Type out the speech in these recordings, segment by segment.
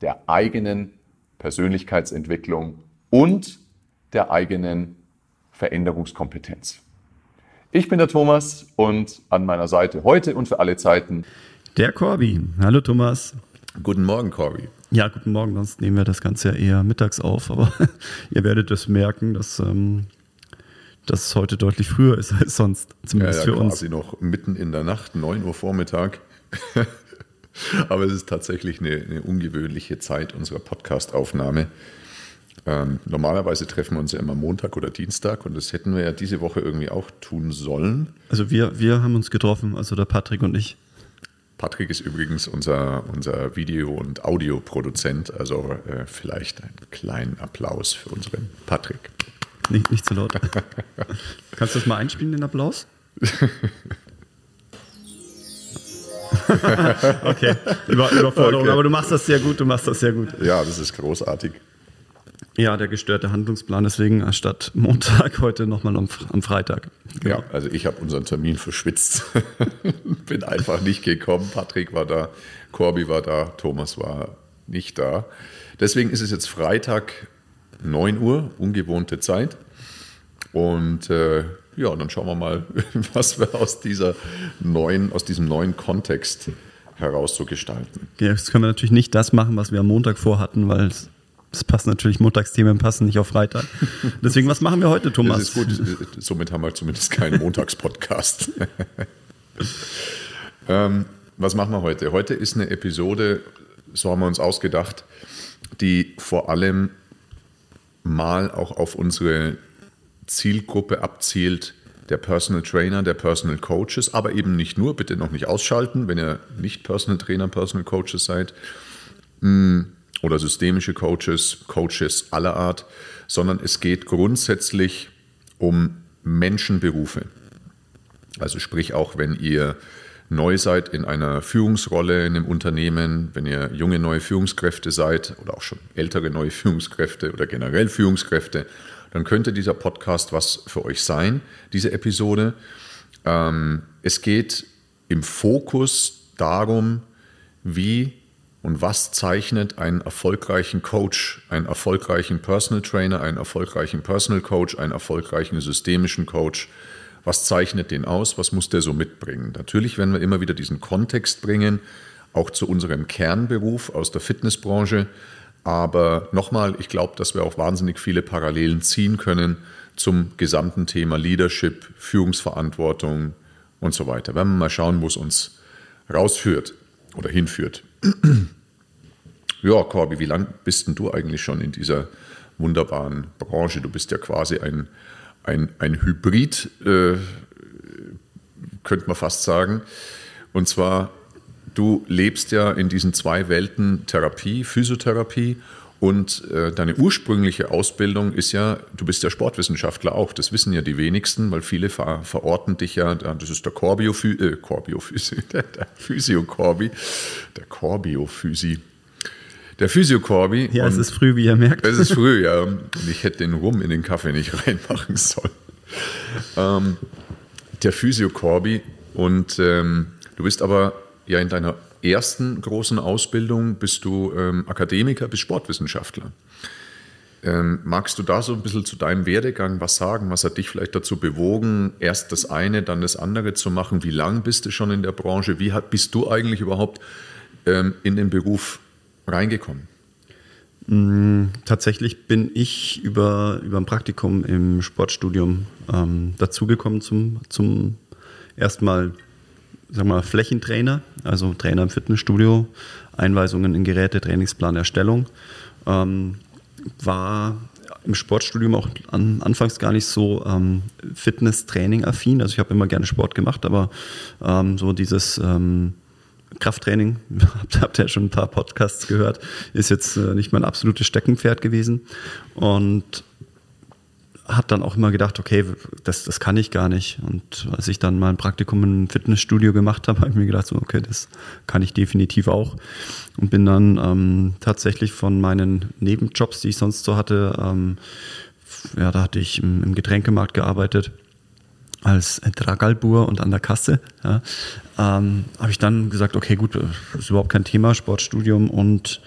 der eigenen Persönlichkeitsentwicklung und der eigenen Veränderungskompetenz. Ich bin der Thomas und an meiner Seite heute und für alle Zeiten der Corby. Hallo Thomas. Guten Morgen, Corby. Ja, guten Morgen. Sonst nehmen wir das Ganze ja eher mittags auf, aber ihr werdet es merken, dass ähm, das heute deutlich früher ist als sonst, zumindest ja, ja, für uns. quasi noch mitten in der Nacht, 9 Uhr Vormittag. aber es ist tatsächlich eine, eine ungewöhnliche Zeit unserer Podcastaufnahme. Ähm, normalerweise treffen wir uns ja immer Montag oder Dienstag und das hätten wir ja diese Woche irgendwie auch tun sollen. Also wir, wir haben uns getroffen, also der Patrick und ich. Patrick ist übrigens unser, unser Video- und Audioproduzent, also äh, vielleicht einen kleinen Applaus für unseren Patrick. Nicht, nicht zu laut. Kannst du das mal einspielen, den Applaus? okay, Über, Überforderung, okay. aber du machst das sehr gut, du machst das sehr gut. Ja, das ist großartig. Ja, der gestörte Handlungsplan, deswegen statt Montag heute nochmal am, am Freitag. Genau. Ja, also ich habe unseren Termin verschwitzt. Bin einfach nicht gekommen. Patrick war da, Corby war da, Thomas war nicht da. Deswegen ist es jetzt Freitag 9 Uhr, ungewohnte Zeit. Und äh, ja, dann schauen wir mal, was wir aus, dieser neuen, aus diesem neuen Kontext heraus so gestalten. Ja, jetzt können wir natürlich nicht das machen, was wir am Montag vorhatten, weil es das passt natürlich, Montagsthemen passen nicht auf Freitag. Deswegen, was machen wir heute, Thomas? Das ist gut, somit haben wir zumindest keinen Montagspodcast. ähm, was machen wir heute? Heute ist eine Episode, so haben wir uns ausgedacht, die vor allem mal auch auf unsere Zielgruppe abzielt, der Personal Trainer, der Personal Coaches, aber eben nicht nur, bitte noch nicht ausschalten, wenn ihr nicht Personal Trainer, Personal Coaches seid. Hm, oder systemische Coaches, Coaches aller Art, sondern es geht grundsätzlich um Menschenberufe. Also sprich auch, wenn ihr neu seid in einer Führungsrolle in einem Unternehmen, wenn ihr junge neue Führungskräfte seid oder auch schon ältere neue Führungskräfte oder generell Führungskräfte, dann könnte dieser Podcast was für euch sein, diese Episode. Ähm, es geht im Fokus darum, wie und was zeichnet einen erfolgreichen Coach, einen erfolgreichen Personal Trainer, einen erfolgreichen Personal Coach, einen erfolgreichen systemischen Coach? Was zeichnet den aus? Was muss der so mitbringen? Natürlich werden wir immer wieder diesen Kontext bringen, auch zu unserem Kernberuf aus der Fitnessbranche. Aber nochmal, ich glaube, dass wir auch wahnsinnig viele Parallelen ziehen können zum gesamten Thema Leadership, Führungsverantwortung und so weiter. Werden wir mal schauen, wo es uns rausführt oder hinführt. Ja, Corby, wie lange bist denn du eigentlich schon in dieser wunderbaren Branche? Du bist ja quasi ein, ein, ein Hybrid, äh, könnte man fast sagen. Und zwar, du lebst ja in diesen zwei Welten Therapie, Physiotherapie und äh, deine ursprüngliche Ausbildung ist ja, du bist ja Sportwissenschaftler auch. Das wissen ja die wenigsten, weil viele ver verorten dich ja, das ist der Corbio, äh, Corbio der, der Physio der Corbio Physi. Der Physio-Corby. Ja, es ist früh, wie ihr merkt. Es ist früh, ja. Und ich hätte den Rum in den Kaffee nicht reinmachen sollen. Ähm, der Physio-Corby. Und ähm, du bist aber ja in deiner ersten großen Ausbildung bist du ähm, Akademiker, bist Sportwissenschaftler. Ähm, magst du da so ein bisschen zu deinem Werdegang was sagen? Was hat dich vielleicht dazu bewogen, erst das eine, dann das andere zu machen? Wie lange bist du schon in der Branche? Wie hat, bist du eigentlich überhaupt ähm, in den Beruf reingekommen? Mm, tatsächlich bin ich über, über ein Praktikum im Sportstudium ähm, dazugekommen zum, zum erstmal sag mal, Flächentrainer, also Trainer im Fitnessstudio, Einweisungen in Geräte, Trainingsplan, Erstellung. Ähm, war im Sportstudium auch an, anfangs gar nicht so ähm, Fitness-Training-affin. Also ich habe immer gerne Sport gemacht, aber ähm, so dieses ähm, Krafttraining, habt ihr ja schon ein paar Podcasts gehört, ist jetzt äh, nicht mein absolutes Steckenpferd gewesen. Und habe dann auch immer gedacht, okay, das, das kann ich gar nicht. Und als ich dann mal ein Praktikum im Fitnessstudio gemacht habe, habe ich mir gedacht, so, okay, das kann ich definitiv auch. Und bin dann ähm, tatsächlich von meinen Nebenjobs, die ich sonst so hatte, ähm, ja, da hatte ich im, im Getränkemarkt gearbeitet als Dragalbur und an der Kasse. Ja, ähm, habe ich dann gesagt, okay, gut, ist überhaupt kein Thema, Sportstudium und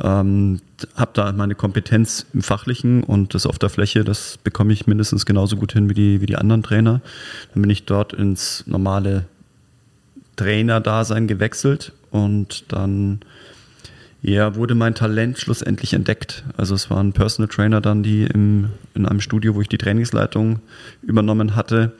ähm, habe da meine Kompetenz im Fachlichen und das auf der Fläche, das bekomme ich mindestens genauso gut hin wie die, wie die anderen Trainer. Dann bin ich dort ins normale Trainerdasein gewechselt und dann ja, wurde mein Talent schlussendlich entdeckt. Also es waren Personal Trainer dann, die im, in einem Studio, wo ich die Trainingsleitung übernommen hatte,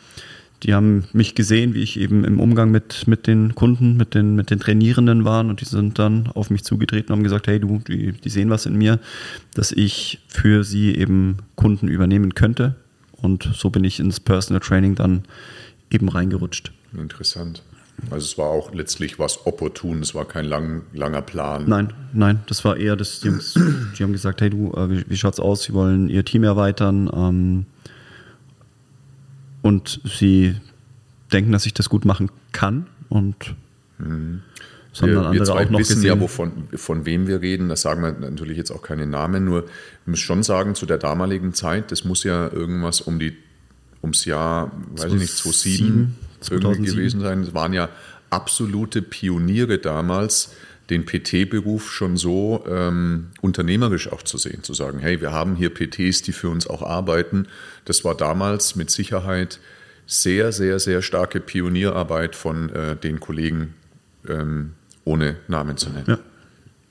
die haben mich gesehen, wie ich eben im Umgang mit, mit den Kunden, mit den, mit den Trainierenden waren und die sind dann auf mich zugetreten und haben gesagt, hey du, die, die sehen was in mir, dass ich für sie eben Kunden übernehmen könnte. Und so bin ich ins Personal Training dann eben reingerutscht. Interessant. Also es war auch letztlich was opportun, es war kein lang, langer Plan. Nein, nein, das war eher das, die, die haben gesagt, hey du, äh, wie, wie schaut's aus? Sie wollen ihr Team erweitern ähm, und sie denken, dass ich das gut machen kann und mhm. Wir, auch noch wissen gesehen. ja, wovon, von wem wir reden. Das sagen wir natürlich jetzt auch keine Namen, nur ich muss schon sagen, zu der damaligen Zeit, das muss ja irgendwas um die ums Jahr, weiß ich nicht, 2007, 2007 gewesen sein. Es waren ja absolute Pioniere damals, den PT-Beruf schon so ähm, unternehmerisch auch zu sehen, zu sagen, hey, wir haben hier PTs, die für uns auch arbeiten. Das war damals mit Sicherheit sehr, sehr, sehr starke Pionierarbeit von äh, den Kollegen, ähm, ohne Namen zu nennen. Ja.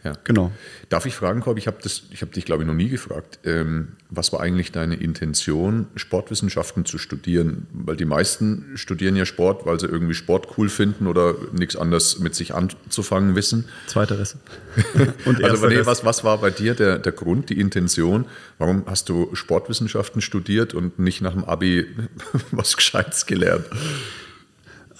Ja. Genau. Darf ich fragen, Korb? Ich habe hab dich, glaube ich, noch nie gefragt. Ähm, was war eigentlich deine Intention, Sportwissenschaften zu studieren? Weil die meisten studieren ja Sport, weil sie irgendwie Sport cool finden oder nichts anderes mit sich anzufangen wissen. Zweiteres. Und also, nee, was, was war bei dir der, der Grund, die Intention? Warum hast du Sportwissenschaften studiert und nicht nach dem Abi was Gescheites gelernt?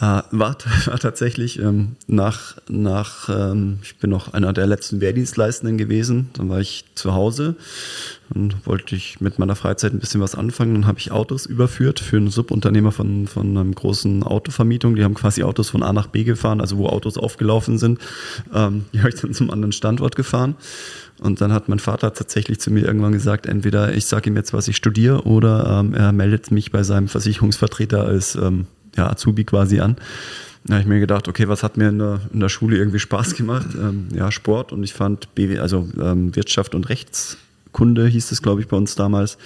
Äh, war, war tatsächlich ähm, nach, nach ähm, ich bin noch einer der letzten Wehrdienstleistenden gewesen. Dann war ich zu Hause und wollte ich mit meiner Freizeit ein bisschen was anfangen. Dann habe ich Autos überführt für einen Subunternehmer von, von einer großen Autovermietung. Die haben quasi Autos von A nach B gefahren, also wo Autos aufgelaufen sind. Ähm, die habe ich dann zum anderen Standort gefahren. Und dann hat mein Vater tatsächlich zu mir irgendwann gesagt, entweder ich sage ihm jetzt, was ich studiere, oder ähm, er meldet mich bei seinem Versicherungsvertreter als ähm, ja, Azubi quasi an. Da habe ich mir gedacht, okay, was hat mir in der, in der Schule irgendwie Spaß gemacht? Ähm, ja, Sport und ich fand BW, also ähm, Wirtschaft und Rechtskunde hieß es, glaube ich, bei uns damals.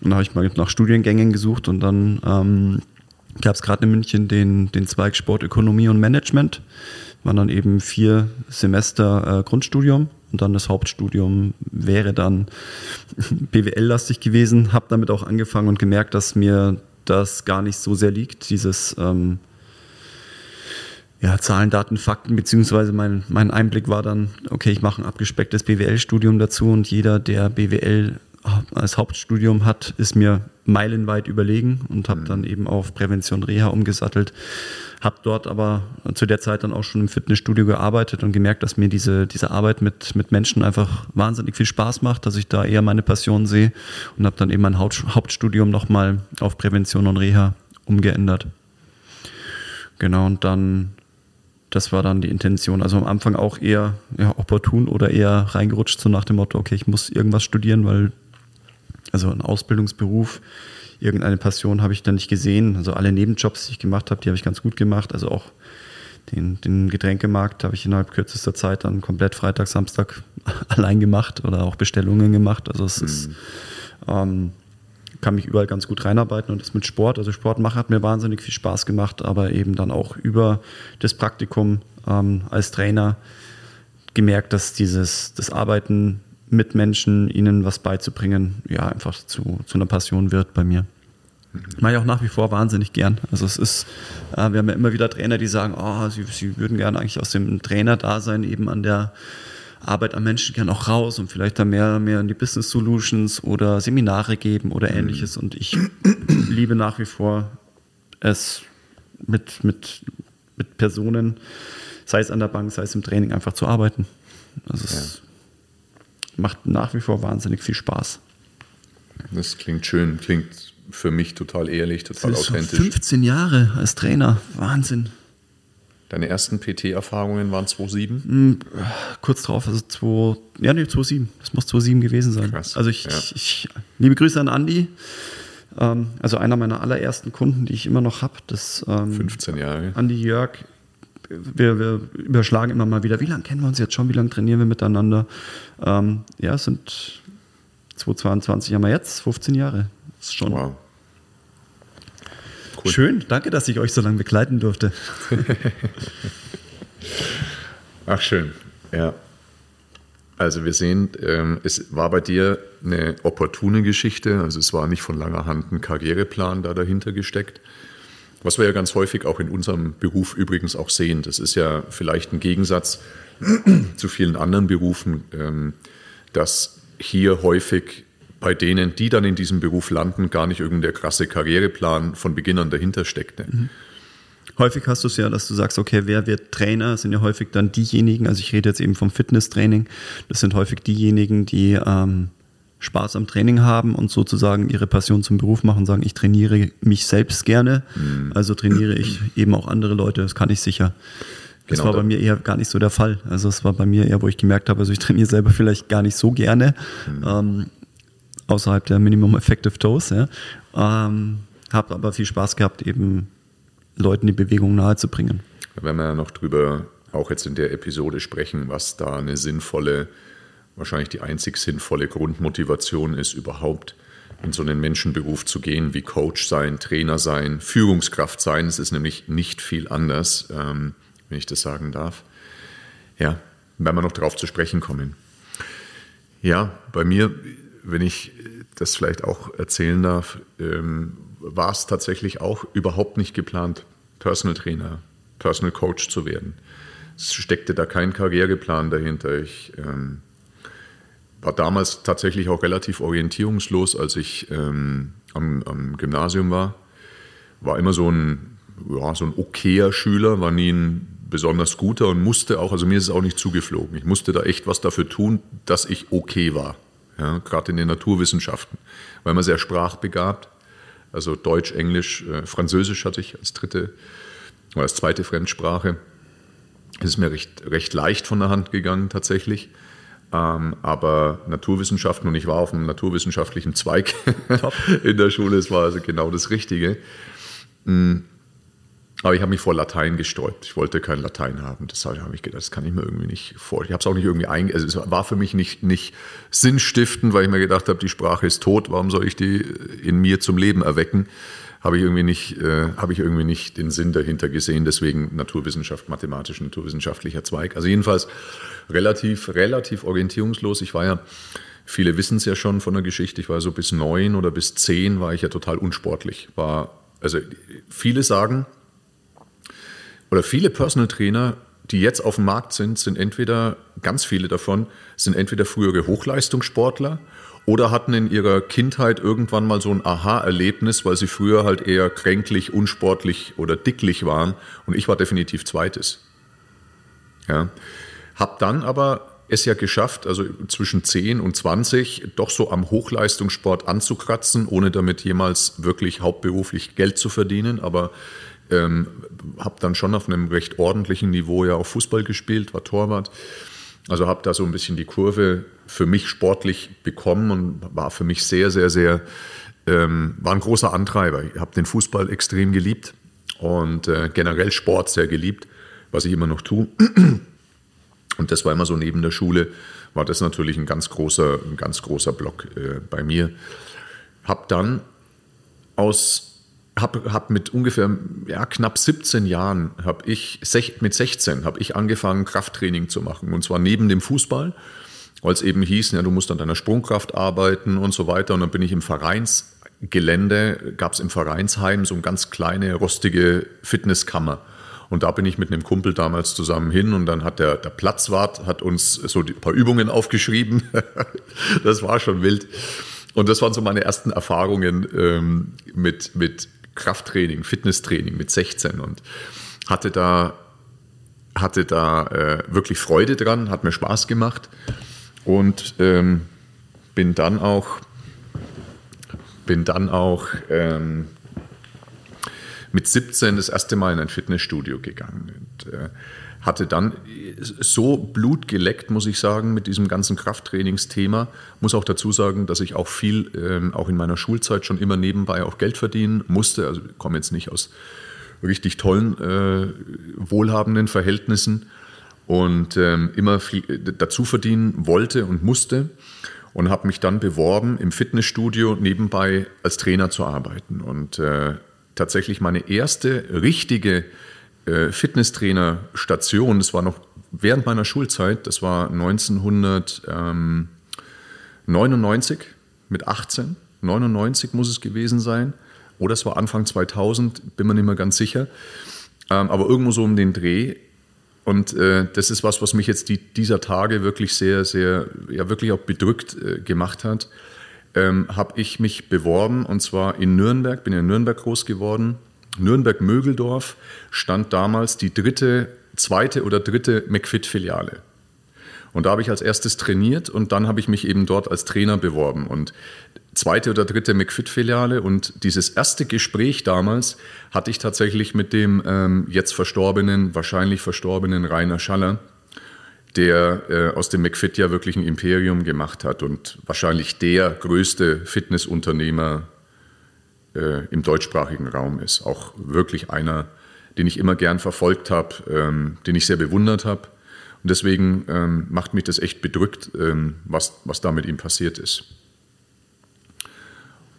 Und da habe ich mal nach Studiengängen gesucht und dann ähm, gab es gerade in München den, den Zweig Sportökonomie und Management. War dann eben vier Semester äh, Grundstudium und dann das Hauptstudium wäre dann BWL-lastig gewesen. Habe damit auch angefangen und gemerkt, dass mir das gar nicht so sehr liegt, dieses ähm, ja, Zahlen, Daten, Fakten, beziehungsweise mein, mein Einblick war dann, okay, ich mache ein abgespecktes BWL-Studium dazu und jeder, der BWL als Hauptstudium hat, ist mir meilenweit überlegen und habe mhm. dann eben auf Prävention Reha umgesattelt. Habe dort aber zu der Zeit dann auch schon im Fitnessstudio gearbeitet und gemerkt, dass mir diese, diese Arbeit mit, mit Menschen einfach wahnsinnig viel Spaß macht, dass ich da eher meine Passion sehe und habe dann eben mein Hauptstudium nochmal auf Prävention und Reha umgeändert. Genau, und dann, das war dann die Intention. Also am Anfang auch eher ja, opportun oder eher reingerutscht, so nach dem Motto, okay, ich muss irgendwas studieren, weil also ein Ausbildungsberuf, irgendeine Passion habe ich da nicht gesehen. Also alle Nebenjobs, die ich gemacht habe, die habe ich ganz gut gemacht. Also auch den, den Getränkemarkt habe ich innerhalb kürzester Zeit dann komplett Freitag, Samstag allein gemacht oder auch Bestellungen gemacht. Also es mhm. ist, ähm, kann mich überall ganz gut reinarbeiten und das mit Sport. Also Sport machen hat mir wahnsinnig viel Spaß gemacht, aber eben dann auch über das Praktikum ähm, als Trainer gemerkt, dass dieses das Arbeiten mit Menschen, ihnen was beizubringen, ja, einfach zu, zu einer Passion wird bei mir. Mache ich auch nach wie vor wahnsinnig gern. Also es ist, äh, wir haben ja immer wieder Trainer, die sagen, oh, sie, sie würden gerne eigentlich aus dem Trainer-Dasein eben an der Arbeit am Menschen gerne auch raus und vielleicht da mehr, mehr in die Business Solutions oder Seminare geben oder mhm. ähnliches. Und ich liebe nach wie vor es mit, mit, mit Personen sei es an der Bank, sei es im Training, einfach zu arbeiten. Also es macht nach wie vor wahnsinnig viel Spaß. Das klingt schön, klingt für mich total ehrlich, total Das ist authentisch. 15 Jahre als Trainer, Wahnsinn. Deine ersten PT-Erfahrungen waren 2007? Kurz drauf, also 2, ja, nee, 2007. Das muss 2007 gewesen sein. Krass, Also ich, ja. ich, ich, liebe Grüße an Andi. Ähm, also einer meiner allerersten Kunden, die ich immer noch habe, das ähm, 15 Jahre. Andi Jörg. Wir, wir überschlagen immer mal wieder, wie lange kennen wir uns jetzt schon, wie lange trainieren wir miteinander? Ähm, ja, es sind 2022 haben wir jetzt, 15 Jahre. Das ist schon Wow. Cool. schön. Danke, dass ich euch so lange begleiten durfte. Ach, schön. Ja. Also wir sehen, ähm, es war bei dir eine opportune Geschichte. Also es war nicht von langer Hand ein Karriereplan da dahinter gesteckt. Was wir ja ganz häufig auch in unserem Beruf übrigens auch sehen. Das ist ja vielleicht ein Gegensatz zu vielen anderen Berufen, ähm, dass hier häufig bei denen, die dann in diesem Beruf landen, gar nicht irgendein krasse Karriereplan von Beginn an dahinter steckt. Ne? Häufig hast du es ja, dass du sagst, okay, wer wird Trainer, sind ja häufig dann diejenigen, also ich rede jetzt eben vom Fitnesstraining, das sind häufig diejenigen, die ähm, Spaß am Training haben und sozusagen ihre Passion zum Beruf machen und sagen, ich trainiere mich selbst gerne, also trainiere ich eben auch andere Leute, das kann ich sicher. Das Genau, war bei mir eher gar nicht so der Fall. Also es war bei mir eher, wo ich gemerkt habe, also ich trainiere selber vielleicht gar nicht so gerne, ähm, außerhalb der Minimum Effective Dose, ja. Ähm, habe aber viel Spaß gehabt, eben Leuten die Bewegung nahezubringen. Da werden wir ja noch drüber auch jetzt in der Episode sprechen, was da eine sinnvolle, wahrscheinlich die einzig sinnvolle Grundmotivation ist, überhaupt in so einen Menschenberuf zu gehen, wie Coach sein, Trainer sein, Führungskraft sein. Es ist nämlich nicht viel anders, ähm, wenn ich das sagen darf. Ja, werden wir noch drauf zu sprechen kommen. Ja, bei mir, wenn ich das vielleicht auch erzählen darf, ähm, war es tatsächlich auch überhaupt nicht geplant, Personal Trainer, Personal Coach zu werden. Es steckte da kein Karriereplan dahinter. Ich ähm, war damals tatsächlich auch relativ orientierungslos, als ich ähm, am, am Gymnasium war. War immer so ein, ja, so ein okayer Schüler, war nie ein besonders guter und musste auch, also mir ist es auch nicht zugeflogen. Ich musste da echt was dafür tun, dass ich okay war. Ja, Gerade in den Naturwissenschaften. Weil man sehr sprachbegabt, also Deutsch, Englisch, äh, Französisch hatte ich als dritte oder als zweite Fremdsprache. Es ist mir recht, recht leicht von der Hand gegangen tatsächlich. Ähm, aber Naturwissenschaften und ich war auf einem naturwissenschaftlichen Zweig in der Schule, es war also genau das Richtige. Mm. Aber ich habe mich vor Latein gesträubt. Ich wollte kein Latein haben. Das habe ich gedacht, das kann ich mir irgendwie nicht vorstellen. Ich habe es auch nicht irgendwie einge... Also es war für mich nicht, nicht sinnstiftend, weil ich mir gedacht habe, die Sprache ist tot. Warum soll ich die in mir zum Leben erwecken? Habe ich irgendwie nicht, äh, habe ich irgendwie nicht den Sinn dahinter gesehen. Deswegen Naturwissenschaft, mathematisch, naturwissenschaftlicher Zweig. Also jedenfalls relativ, relativ orientierungslos. Ich war ja, viele wissen es ja schon von der Geschichte, ich war so bis neun oder bis zehn war ich ja total unsportlich. War, also viele sagen, oder viele Personal Trainer, die jetzt auf dem Markt sind, sind entweder, ganz viele davon, sind entweder frühere Hochleistungssportler oder hatten in ihrer Kindheit irgendwann mal so ein Aha-Erlebnis, weil sie früher halt eher kränklich, unsportlich oder dicklich waren. Und ich war definitiv zweites. Ja. Hab dann aber es ja geschafft, also zwischen 10 und 20 doch so am Hochleistungssport anzukratzen, ohne damit jemals wirklich hauptberuflich Geld zu verdienen. Aber ähm, habe dann schon auf einem recht ordentlichen Niveau ja auch Fußball gespielt, war Torwart. Also habe da so ein bisschen die Kurve für mich sportlich bekommen und war für mich sehr, sehr, sehr, ähm, war ein großer Antreiber. Ich habe den Fußball extrem geliebt und äh, generell Sport sehr geliebt, was ich immer noch tue. Und das war immer so neben der Schule, war das natürlich ein ganz großer, ein ganz großer Block äh, bei mir. Hab dann aus, hab, hab mit ungefähr ja, knapp 17 Jahren, habe ich, mit 16 habe ich angefangen, Krafttraining zu machen. Und zwar neben dem Fußball, weil es eben hieß, ja, du musst an deiner Sprungkraft arbeiten und so weiter. Und dann bin ich im Vereinsgelände, gab es im Vereinsheim so eine ganz kleine, rostige Fitnesskammer. Und da bin ich mit einem Kumpel damals zusammen hin und dann hat der, der Platzwart hat uns so ein paar Übungen aufgeschrieben. das war schon wild. Und das waren so meine ersten Erfahrungen ähm, mit, mit Krafttraining, Fitnesstraining mit 16 und hatte da hatte da äh, wirklich Freude dran, hat mir Spaß gemacht und ähm, bin dann auch, bin dann auch ähm, mit 17 das erste Mal in ein Fitnessstudio gegangen und äh, hatte dann so Blut geleckt, muss ich sagen, mit diesem ganzen Krafttrainingsthema. Muss auch dazu sagen, dass ich auch viel, ähm, auch in meiner Schulzeit schon immer nebenbei auch Geld verdienen musste. Also ich komme jetzt nicht aus richtig tollen, äh, wohlhabenden Verhältnissen und ähm, immer viel dazu verdienen wollte und musste und habe mich dann beworben, im Fitnessstudio nebenbei als Trainer zu arbeiten. Und äh, tatsächlich meine erste richtige äh, Fitnesstrainerstation, das war noch während meiner Schulzeit, das war 1999 mit 18, 99 muss es gewesen sein, oder es war Anfang 2000, bin mir nicht mehr ganz sicher, ähm, aber irgendwo so um den Dreh. Und äh, das ist was, was mich jetzt die, dieser Tage wirklich sehr, sehr, ja wirklich auch bedrückt äh, gemacht hat. Ähm, habe ich mich beworben und zwar in Nürnberg, bin in Nürnberg groß geworden, Nürnberg-Mögeldorf stand damals die dritte, zweite oder dritte McFit-Filiale. Und da habe ich als erstes trainiert und dann habe ich mich eben dort als Trainer beworben. Und zweite oder dritte McFit-Filiale und dieses erste Gespräch damals hatte ich tatsächlich mit dem ähm, jetzt verstorbenen, wahrscheinlich verstorbenen Rainer Schaller, der äh, aus dem McFit ja wirklich ein Imperium gemacht hat und wahrscheinlich der größte Fitnessunternehmer äh, im deutschsprachigen Raum ist. Auch wirklich einer, den ich immer gern verfolgt habe, ähm, den ich sehr bewundert habe. Und deswegen ähm, macht mich das echt bedrückt, ähm, was, was da mit ihm passiert ist.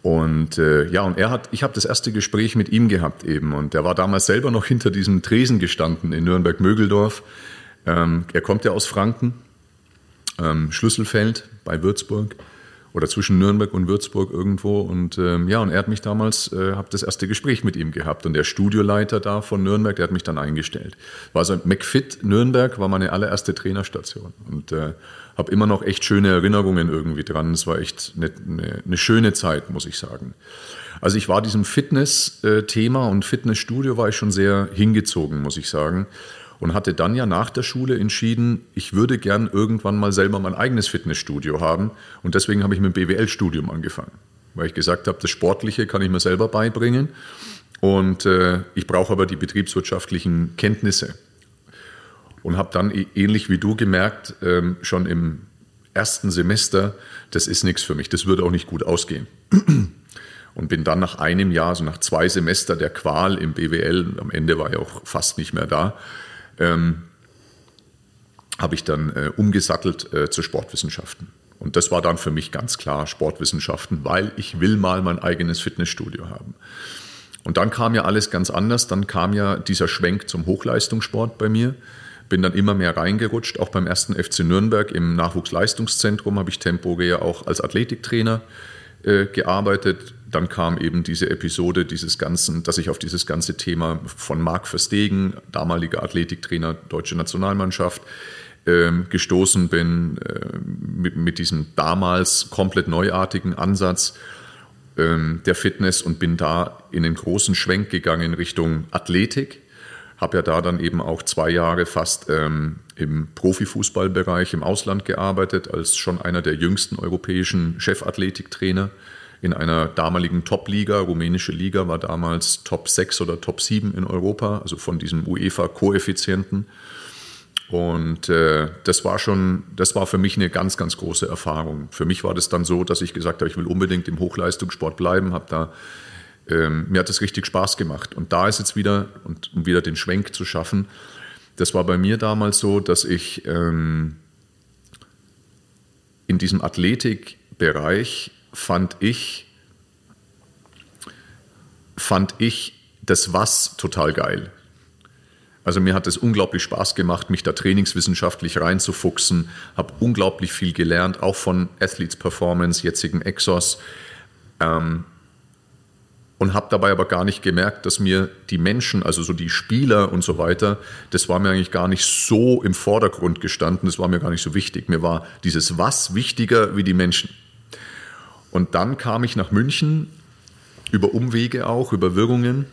Und äh, ja, und er hat, ich habe das erste Gespräch mit ihm gehabt eben. Und er war damals selber noch hinter diesem Tresen gestanden in Nürnberg-Mögeldorf. Ähm, er kommt ja aus Franken, ähm, Schlüsselfeld bei Würzburg oder zwischen Nürnberg und Würzburg irgendwo. Und ähm, ja, und er hat mich damals, äh, habe das erste Gespräch mit ihm gehabt. Und der Studioleiter da von Nürnberg, der hat mich dann eingestellt. War so McFit Nürnberg war meine allererste Trainerstation. Und äh, habe immer noch echt schöne Erinnerungen irgendwie dran. Es war echt eine, eine, eine schöne Zeit, muss ich sagen. Also ich war diesem Fitness-Thema und Fitnessstudio war ich schon sehr hingezogen, muss ich sagen und hatte dann ja nach der Schule entschieden, ich würde gern irgendwann mal selber mein eigenes Fitnessstudio haben. Und deswegen habe ich mit dem BWL-Studium angefangen, weil ich gesagt habe, das Sportliche kann ich mir selber beibringen. Und äh, ich brauche aber die betriebswirtschaftlichen Kenntnisse. Und habe dann ähnlich wie du gemerkt, ähm, schon im ersten Semester, das ist nichts für mich, das würde auch nicht gut ausgehen. Und bin dann nach einem Jahr, also nach zwei Semester der Qual im BWL, am Ende war ich auch fast nicht mehr da, ähm, habe ich dann äh, umgesattelt äh, zu Sportwissenschaften. Und das war dann für mich ganz klar Sportwissenschaften, weil ich will mal mein eigenes Fitnessstudio haben. Und dann kam ja alles ganz anders. Dann kam ja dieser Schwenk zum Hochleistungssport bei mir. Bin dann immer mehr reingerutscht. Auch beim ersten FC Nürnberg im Nachwuchsleistungszentrum habe ich temporär auch als Athletiktrainer äh, gearbeitet dann kam eben diese Episode dieses ganzen, dass ich auf dieses ganze Thema von Marc Verstegen, damaliger Athletiktrainer deutsche Nationalmannschaft, ähm, gestoßen bin äh, mit, mit, diesem damals komplett neuartigen Ansatz ähm, der Fitness und bin da in den großen Schwenk gegangen in Richtung Athletik. Habe ja da dann eben auch zwei Jahre fast ähm, im Profifußballbereich im Ausland gearbeitet, als schon einer der jüngsten europäischen Chefathletiktrainer in einer damaligen Top-Liga. Rumänische Liga war damals Top 6 oder Top 7 in Europa, also von diesem UEFA-Koeffizienten. Und äh, das war schon, das war für mich eine ganz, ganz große Erfahrung. Für mich war das dann so, dass ich gesagt habe, ich will unbedingt im Hochleistungssport bleiben, habe da ähm, mir hat das richtig Spaß gemacht. Und da ist jetzt wieder, und um wieder den Schwenk zu schaffen, das war bei mir damals so, dass ich ähm, in diesem Athletikbereich fand ich, fand ich das Was total geil. Also mir hat es unglaublich Spaß gemacht, mich da trainingswissenschaftlich reinzufuchsen, habe unglaublich viel gelernt, auch von Athletes Performance, jetzigen Exos. Ähm, und habe dabei aber gar nicht gemerkt, dass mir die Menschen, also so die Spieler und so weiter, das war mir eigentlich gar nicht so im Vordergrund gestanden, das war mir gar nicht so wichtig. Mir war dieses Was wichtiger wie die Menschen. Und dann kam ich nach München über Umwege auch, über Wirkungen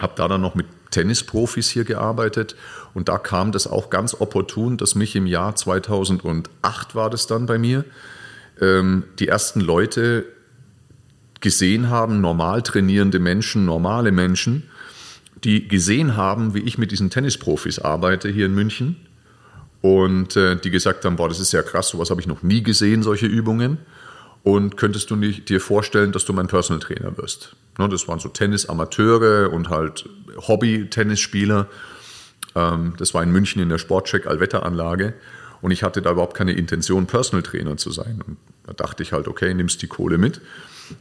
habe da dann noch mit Tennisprofis hier gearbeitet und da kam das auch ganz opportun, dass mich im Jahr 2008 war das dann bei mir, ähm, die ersten Leute gesehen haben, normal trainierende Menschen, normale Menschen, die gesehen haben, wie ich mit diesen Tennisprofis arbeite hier in München und äh, die gesagt haben, boah, das ist ja krass, sowas habe ich noch nie gesehen, solche Übungen. Und könntest du dir vorstellen, dass du mein Personal Trainer wirst? Ne, das waren so Tennis-Amateure und halt Hobby-Tennisspieler. Ähm, das war in München in der Sportcheck Allwetteranlage. Und ich hatte da überhaupt keine Intention, Personal Trainer zu sein. Und da dachte ich halt, okay, nimmst die Kohle mit.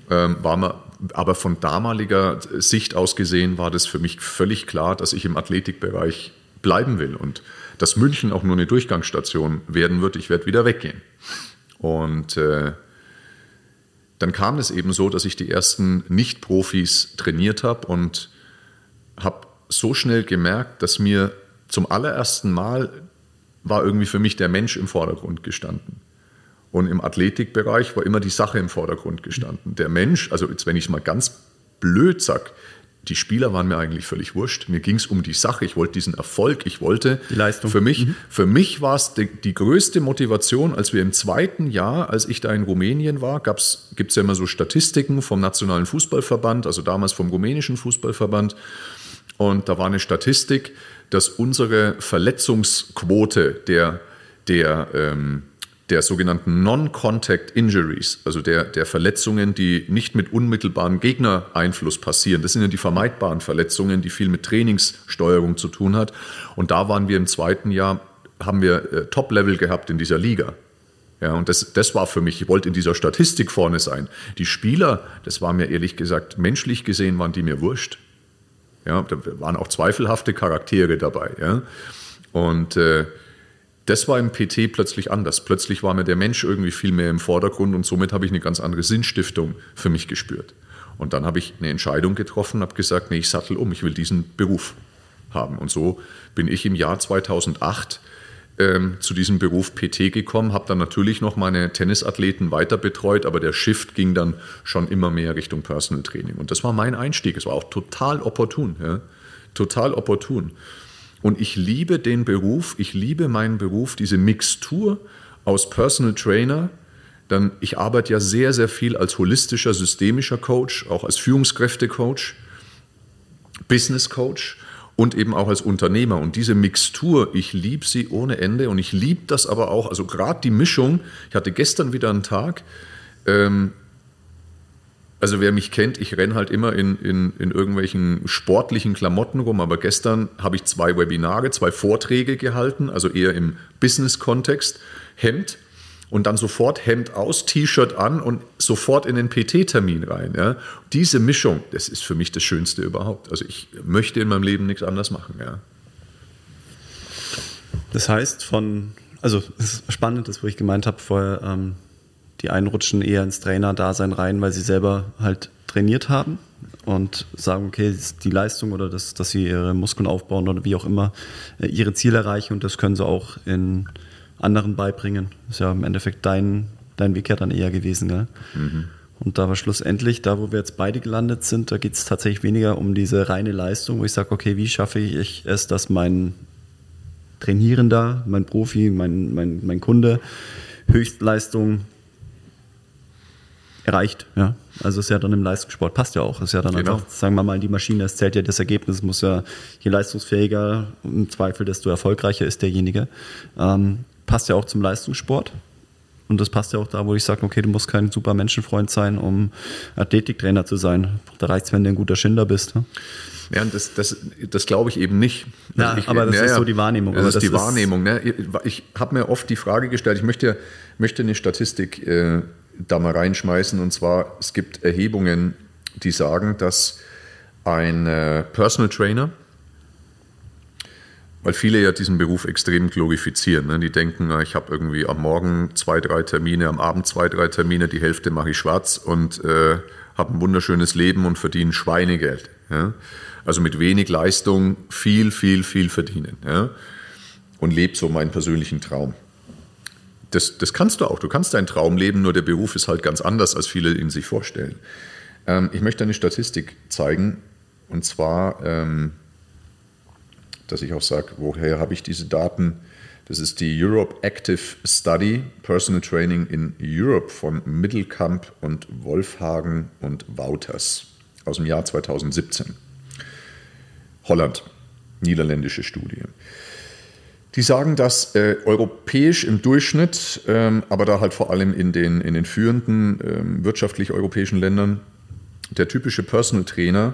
Ähm, war mal, aber von damaliger Sicht aus gesehen war das für mich völlig klar, dass ich im Athletikbereich bleiben will. Und dass München auch nur eine Durchgangsstation werden wird. Ich werde wieder weggehen. Und äh, dann kam es eben so, dass ich die ersten Nicht-Profis trainiert habe und habe so schnell gemerkt, dass mir zum allerersten Mal war irgendwie für mich der Mensch im Vordergrund gestanden. Und im Athletikbereich war immer die Sache im Vordergrund gestanden. Der Mensch, also jetzt wenn ich es mal ganz blöd sage, die Spieler waren mir eigentlich völlig wurscht. Mir ging es um die Sache. Ich wollte diesen Erfolg. Ich wollte die Leistung. Für mich, mhm. für mich war es die, die, größte Motivation, als wir im zweiten Jahr, als ich da in Rumänien war, gibt es ja immer so Statistiken vom Nationalen Fußballverband, also damals vom rumänischen Fußballverband. Und da war eine Statistik, dass unsere Verletzungsquote der, der ähm, der sogenannten Non-Contact Injuries, also der, der Verletzungen, die nicht mit unmittelbarem Gegnereinfluss passieren. Das sind ja die vermeidbaren Verletzungen, die viel mit Trainingssteuerung zu tun hat. Und da waren wir im zweiten Jahr, haben wir äh, Top-Level gehabt in dieser Liga. Ja, und das, das war für mich, ich wollte in dieser Statistik vorne sein. Die Spieler, das war mir ehrlich gesagt, menschlich gesehen waren die mir wurscht. Ja, da waren auch zweifelhafte Charaktere dabei. Ja. Und äh, das war im PT plötzlich anders. Plötzlich war mir der Mensch irgendwie viel mehr im Vordergrund und somit habe ich eine ganz andere Sinnstiftung für mich gespürt. Und dann habe ich eine Entscheidung getroffen, habe gesagt, nee, ich sattel um, ich will diesen Beruf haben. Und so bin ich im Jahr 2008 ähm, zu diesem Beruf PT gekommen, habe dann natürlich noch meine Tennisathleten weiter betreut, aber der Shift ging dann schon immer mehr Richtung Personal Training. Und das war mein Einstieg. Es war auch total opportun. Ja? Total opportun. Und ich liebe den Beruf, ich liebe meinen Beruf, diese Mixtur aus Personal Trainer. Dann, ich arbeite ja sehr, sehr viel als holistischer, systemischer Coach, auch als Führungskräftecoach, Business Coach und eben auch als Unternehmer. Und diese Mixtur, ich liebe sie ohne Ende und ich liebe das aber auch, also gerade die Mischung. Ich hatte gestern wieder einen Tag, ähm, also wer mich kennt, ich renne halt immer in, in, in irgendwelchen sportlichen Klamotten rum, aber gestern habe ich zwei Webinare, zwei Vorträge gehalten, also eher im Business-Kontext, Hemd und dann sofort Hemd aus, T-Shirt an und sofort in den PT-Termin rein. Ja. Diese Mischung, das ist für mich das Schönste überhaupt. Also ich möchte in meinem Leben nichts anderes machen. Ja. Das heißt von, also es ist spannend, das, wo ich gemeint habe vorher, ähm, die einen rutschen eher ins Trainer-Dasein rein, weil sie selber halt trainiert haben und sagen, okay, die Leistung oder das, dass sie ihre Muskeln aufbauen oder wie auch immer äh, ihre Ziele erreichen und das können sie auch in anderen beibringen. Das ist ja im Endeffekt dein, dein Weg ja dann eher gewesen. Gell? Mhm. Und da war schlussendlich, da wo wir jetzt beide gelandet sind, da geht es tatsächlich weniger um diese reine Leistung, wo ich sage, okay, wie schaffe ich es, dass mein Trainierender, mein Profi, mein, mein, mein Kunde Höchstleistung erreicht. Ja. Also ist ja dann im Leistungssport, passt ja auch. Ist ja dann genau. einfach, sagen wir mal, die Maschine, es zählt ja das Ergebnis, muss ja, je leistungsfähiger, im Zweifel, desto erfolgreicher ist derjenige. Ähm, passt ja auch zum Leistungssport. Und das passt ja auch da, wo ich sage, okay, du musst kein super Menschenfreund sein, um Athletiktrainer zu sein. Da reicht es, wenn du ein guter Schinder bist. Ne? Ja, das, das, das glaube ich eben nicht. Ja, also ich, aber das ja, ist so die Wahrnehmung. Das ist das die ist Wahrnehmung. Ne? Ich habe mir oft die Frage gestellt, ich möchte, möchte eine Statistik äh, da mal reinschmeißen. Und zwar, es gibt Erhebungen, die sagen, dass ein äh, Personal Trainer, weil viele ja diesen Beruf extrem glorifizieren. Ne? Die denken, ich habe irgendwie am Morgen zwei, drei Termine, am Abend zwei, drei Termine, die Hälfte mache ich schwarz und äh, habe ein wunderschönes Leben und verdiene Schweinegeld. Ja? Also mit wenig Leistung viel, viel, viel verdienen. Ja? Und lebe so meinen persönlichen Traum das, das kannst du auch. Du kannst deinen Traum leben, nur der Beruf ist halt ganz anders, als viele ihn sich vorstellen. Ähm, ich möchte eine Statistik zeigen. Und zwar, ähm, dass ich auch sage, woher habe ich diese Daten? Das ist die Europe Active Study Personal Training in Europe von Mittelkamp und Wolfhagen und Wouters aus dem Jahr 2017. Holland, niederländische Studie. Die sagen, dass äh, europäisch im Durchschnitt, ähm, aber da halt vor allem in den, in den führenden ähm, wirtschaftlich europäischen Ländern, der typische Personal Trainer,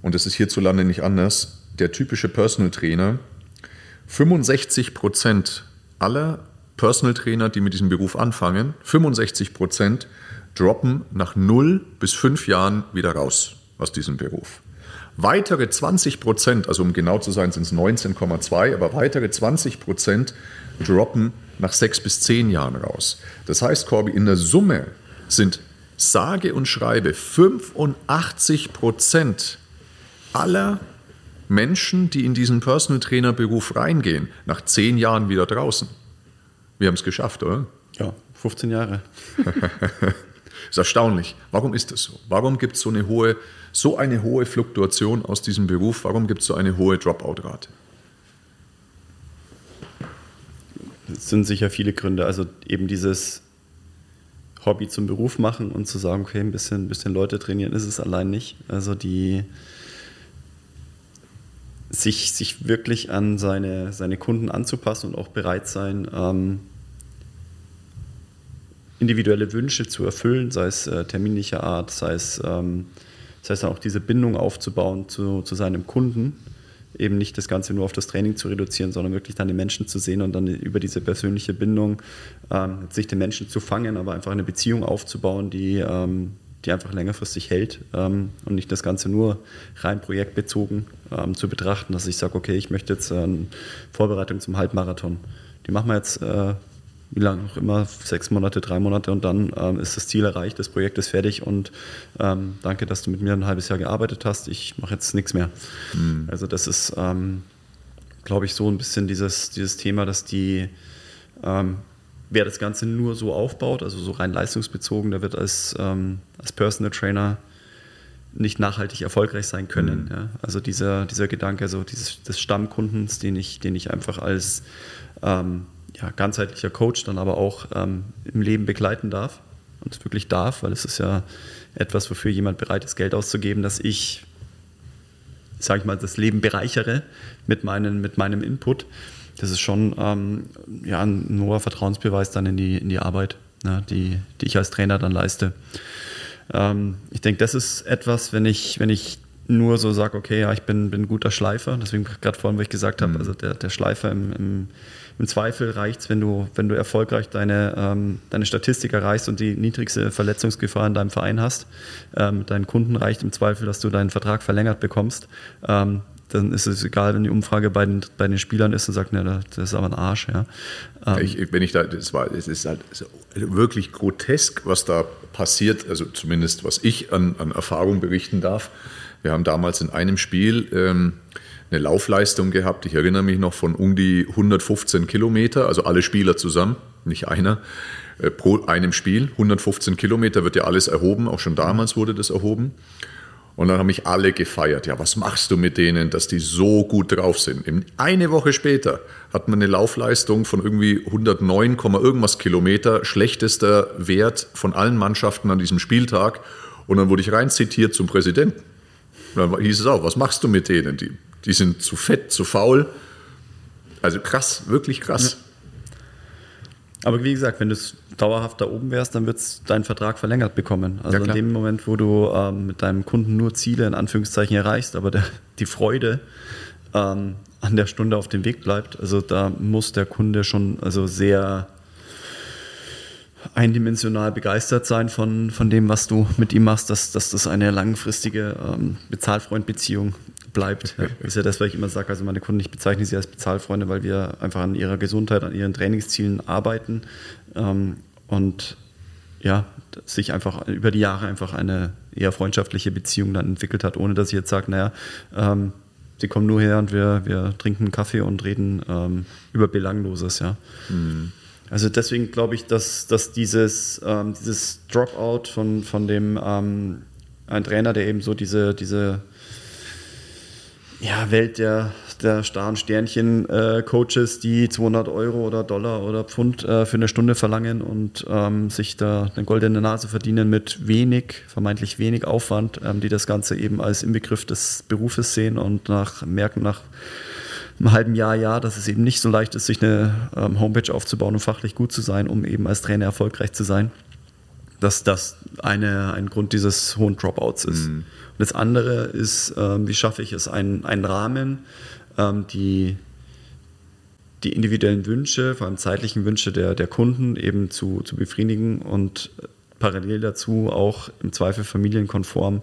und das ist hierzulande nicht anders, der typische Personal Trainer, 65 Prozent aller Personal Trainer, die mit diesem Beruf anfangen, 65 Prozent droppen nach 0 bis 5 Jahren wieder raus aus diesem Beruf. Weitere 20 Prozent, also um genau zu sein, sind es 19,2, aber weitere 20 Prozent droppen nach 6 bis 10 Jahren raus. Das heißt, Corby, in der Summe sind sage und schreibe 85 Prozent aller Menschen, die in diesen Personal Trainer Beruf reingehen, nach 10 Jahren wieder draußen. Wir haben es geschafft, oder? Ja, 15 Jahre. ist erstaunlich. Warum ist das so? Warum gibt es so eine hohe so eine hohe Fluktuation aus diesem Beruf? Warum gibt es so eine hohe Dropout-Rate? Es sind sicher viele Gründe. Also eben dieses Hobby zum Beruf machen und zu sagen, okay, ein bisschen, ein bisschen Leute trainieren ist es allein nicht. Also die sich, sich wirklich an seine, seine Kunden anzupassen und auch bereit sein, ähm, individuelle Wünsche zu erfüllen, sei es äh, terminlicher Art, sei es ähm, das heißt auch diese Bindung aufzubauen zu, zu seinem Kunden, eben nicht das Ganze nur auf das Training zu reduzieren, sondern wirklich dann die Menschen zu sehen und dann über diese persönliche Bindung ähm, sich den Menschen zu fangen, aber einfach eine Beziehung aufzubauen, die, ähm, die einfach längerfristig hält ähm, und nicht das Ganze nur rein projektbezogen ähm, zu betrachten, dass ich sage, okay, ich möchte jetzt eine Vorbereitung zum Halbmarathon. Die machen wir jetzt äh, wie lange auch immer, sechs Monate, drei Monate und dann ähm, ist das Ziel erreicht, das Projekt ist fertig und ähm, danke, dass du mit mir ein halbes Jahr gearbeitet hast, ich mache jetzt nichts mehr. Mhm. Also das ist, ähm, glaube ich, so ein bisschen dieses, dieses Thema, dass die, ähm, wer das Ganze nur so aufbaut, also so rein leistungsbezogen, der wird als, ähm, als Personal Trainer nicht nachhaltig erfolgreich sein können. Mhm. Ja. Also dieser, dieser Gedanke so dieses, des Stammkundens, den ich, den ich einfach als ähm, ja, ganzheitlicher Coach dann aber auch ähm, im Leben begleiten darf und wirklich darf, weil es ist ja etwas, wofür jemand bereit ist, Geld auszugeben, dass ich, sage ich mal, das Leben bereichere mit, meinen, mit meinem Input. Das ist schon ähm, ja, ein hoher Vertrauensbeweis dann in die, in die Arbeit, ne, die, die ich als Trainer dann leiste. Ähm, ich denke, das ist etwas, wenn ich, wenn ich nur so sage, okay, ja, ich bin, bin ein guter Schleifer, deswegen gerade vorhin, wo ich gesagt habe, mhm. also der, der Schleifer im, im im Zweifel reicht es, wenn du, wenn du erfolgreich deine, ähm, deine Statistik erreichst und die niedrigste Verletzungsgefahr in deinem Verein hast. Ähm, deinen Kunden reicht im Zweifel, dass du deinen Vertrag verlängert bekommst. Ähm, dann ist es egal, wenn die Umfrage bei den, bei den Spielern ist und sagt, ne, das ist aber ein Arsch. Ja. Ähm, ich, wenn ich da, das war, es ist halt wirklich grotesk, was da passiert, also zumindest was ich an, an Erfahrung berichten darf. Wir haben damals in einem Spiel ähm, eine Laufleistung gehabt. Ich erinnere mich noch von um die 115 Kilometer, also alle Spieler zusammen, nicht einer, äh, pro einem Spiel. 115 Kilometer wird ja alles erhoben, auch schon damals wurde das erhoben. Und dann haben mich alle gefeiert. Ja, was machst du mit denen, dass die so gut drauf sind? Eine Woche später hat man eine Laufleistung von irgendwie 109, irgendwas Kilometer, schlechtester Wert von allen Mannschaften an diesem Spieltag. Und dann wurde ich rein zitiert zum Präsidenten. Und dann hieß es auch, was machst du mit denen? Die die sind zu fett, zu faul. Also krass, wirklich krass. Aber wie gesagt, wenn du dauerhaft da oben wärst, dann wird dein Vertrag verlängert bekommen. Also ja, in dem Moment, wo du ähm, mit deinem Kunden nur Ziele in Anführungszeichen erreichst, aber der, die Freude ähm, an der Stunde auf dem Weg bleibt, also da muss der Kunde schon also sehr eindimensional begeistert sein von, von dem, was du mit ihm machst, dass, dass das eine langfristige ähm, Bezahlfreundbeziehung bleibt. Ja. Das ist ja das, was ich immer sage. Also meine Kunden, ich bezeichne sie als Bezahlfreunde, weil wir einfach an ihrer Gesundheit, an ihren Trainingszielen arbeiten ähm, und ja, sich einfach über die Jahre einfach eine eher freundschaftliche Beziehung dann entwickelt hat, ohne dass ich jetzt sage, naja, ähm, sie kommen nur her und wir, wir trinken Kaffee und reden ähm, über Belangloses, ja. Mhm. Also deswegen glaube ich, dass, dass dieses, ähm, dieses Dropout von, von dem ähm, ein Trainer, der eben so diese, diese ja, Welt der, der starren Sternchen-Coaches, äh, die 200 Euro oder Dollar oder Pfund äh, für eine Stunde verlangen und ähm, sich da eine goldene Nase verdienen mit wenig, vermeintlich wenig Aufwand, ähm, die das Ganze eben als Inbegriff des Berufes sehen und nach merken nach einem halben Jahr, ja, dass es eben nicht so leicht ist, sich eine ähm, Homepage aufzubauen und fachlich gut zu sein, um eben als Trainer erfolgreich zu sein. Dass das eine, ein Grund dieses hohen Dropouts ist. Mhm. Und das andere ist, ähm, wie schaffe ich es, einen, einen Rahmen, ähm, die, die individuellen Wünsche, vor allem zeitlichen Wünsche der, der Kunden eben zu, zu befriedigen und parallel dazu auch im Zweifel familienkonform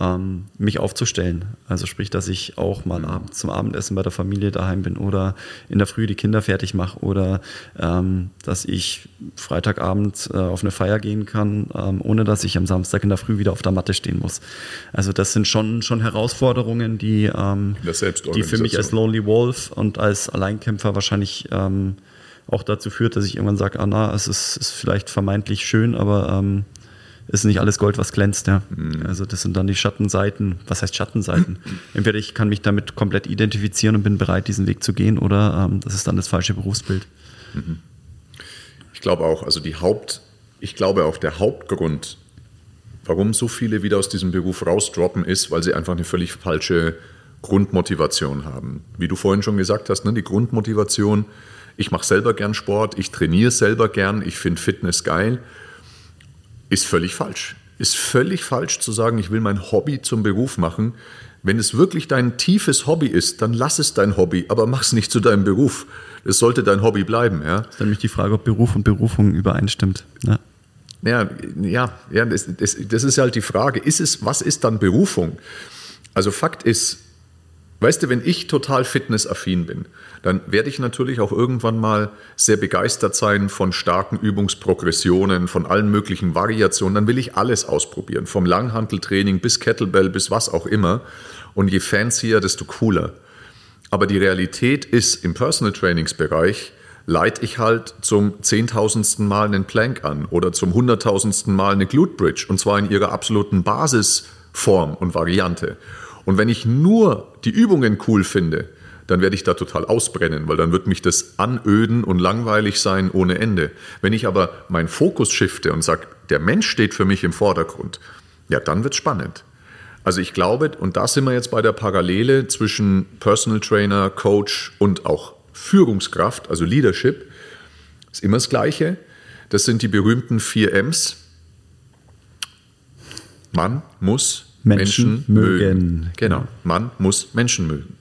ähm, mich aufzusellen. Also sprich, dass ich auch mal abends zum Abendessen bei der Familie daheim bin oder in der Früh die Kinder fertig mache oder ähm, dass ich Freitagabend äh, auf eine Feier gehen kann, ähm, ohne dass ich am Samstag in der Früh wieder auf der Matte stehen muss. Also das sind schon, schon Herausforderungen, die, ähm, die für mich als Lonely Wolf und als Alleinkämpfer wahrscheinlich ähm, auch dazu führt, dass ich irgendwann sage, ah na, es ist, ist vielleicht vermeintlich schön, aber ähm, ist nicht alles Gold, was glänzt. Ja. Mhm. Also das sind dann die Schattenseiten. Was heißt Schattenseiten? Entweder ich kann mich damit komplett identifizieren und bin bereit, diesen Weg zu gehen, oder ähm, das ist dann das falsche Berufsbild. Mhm. Ich glaube auch, also die Haupt, ich glaube auch der Hauptgrund, warum so viele wieder aus diesem Beruf rausdroppen, ist, weil sie einfach eine völlig falsche Grundmotivation haben. Wie du vorhin schon gesagt hast, ne, die Grundmotivation ich mache selber gern Sport, ich trainiere selber gern, ich finde Fitness geil, ist völlig falsch. Ist völlig falsch zu sagen, ich will mein Hobby zum Beruf machen. Wenn es wirklich dein tiefes Hobby ist, dann lass es dein Hobby, aber mach es nicht zu deinem Beruf. Es sollte dein Hobby bleiben. Ja? Das ist nämlich die Frage, ob Beruf und Berufung übereinstimmt. Ja. Ja, ja, ja das, das, das ist halt die Frage. Ist es, was ist dann Berufung? Also Fakt ist, Weißt du, wenn ich total fitnessaffin bin, dann werde ich natürlich auch irgendwann mal sehr begeistert sein von starken Übungsprogressionen, von allen möglichen Variationen. Dann will ich alles ausprobieren, vom Langhanteltraining bis Kettlebell bis was auch immer. Und je fancier, desto cooler. Aber die Realität ist, im Personal Trainingsbereich leite ich halt zum zehntausendsten Mal einen Plank an oder zum hunderttausendsten Mal eine Glute Bridge und zwar in ihrer absoluten Basisform und Variante. Und wenn ich nur die Übungen cool finde, dann werde ich da total ausbrennen, weil dann wird mich das anöden und langweilig sein ohne Ende. Wenn ich aber meinen Fokus shifte und sage, der Mensch steht für mich im Vordergrund, ja, dann wird es spannend. Also ich glaube, und da sind wir jetzt bei der Parallele zwischen Personal Trainer, Coach und auch Führungskraft, also Leadership, ist immer das Gleiche. Das sind die berühmten vier M's. Man muss Menschen, Menschen mögen. mögen. Genau, man muss Menschen mögen.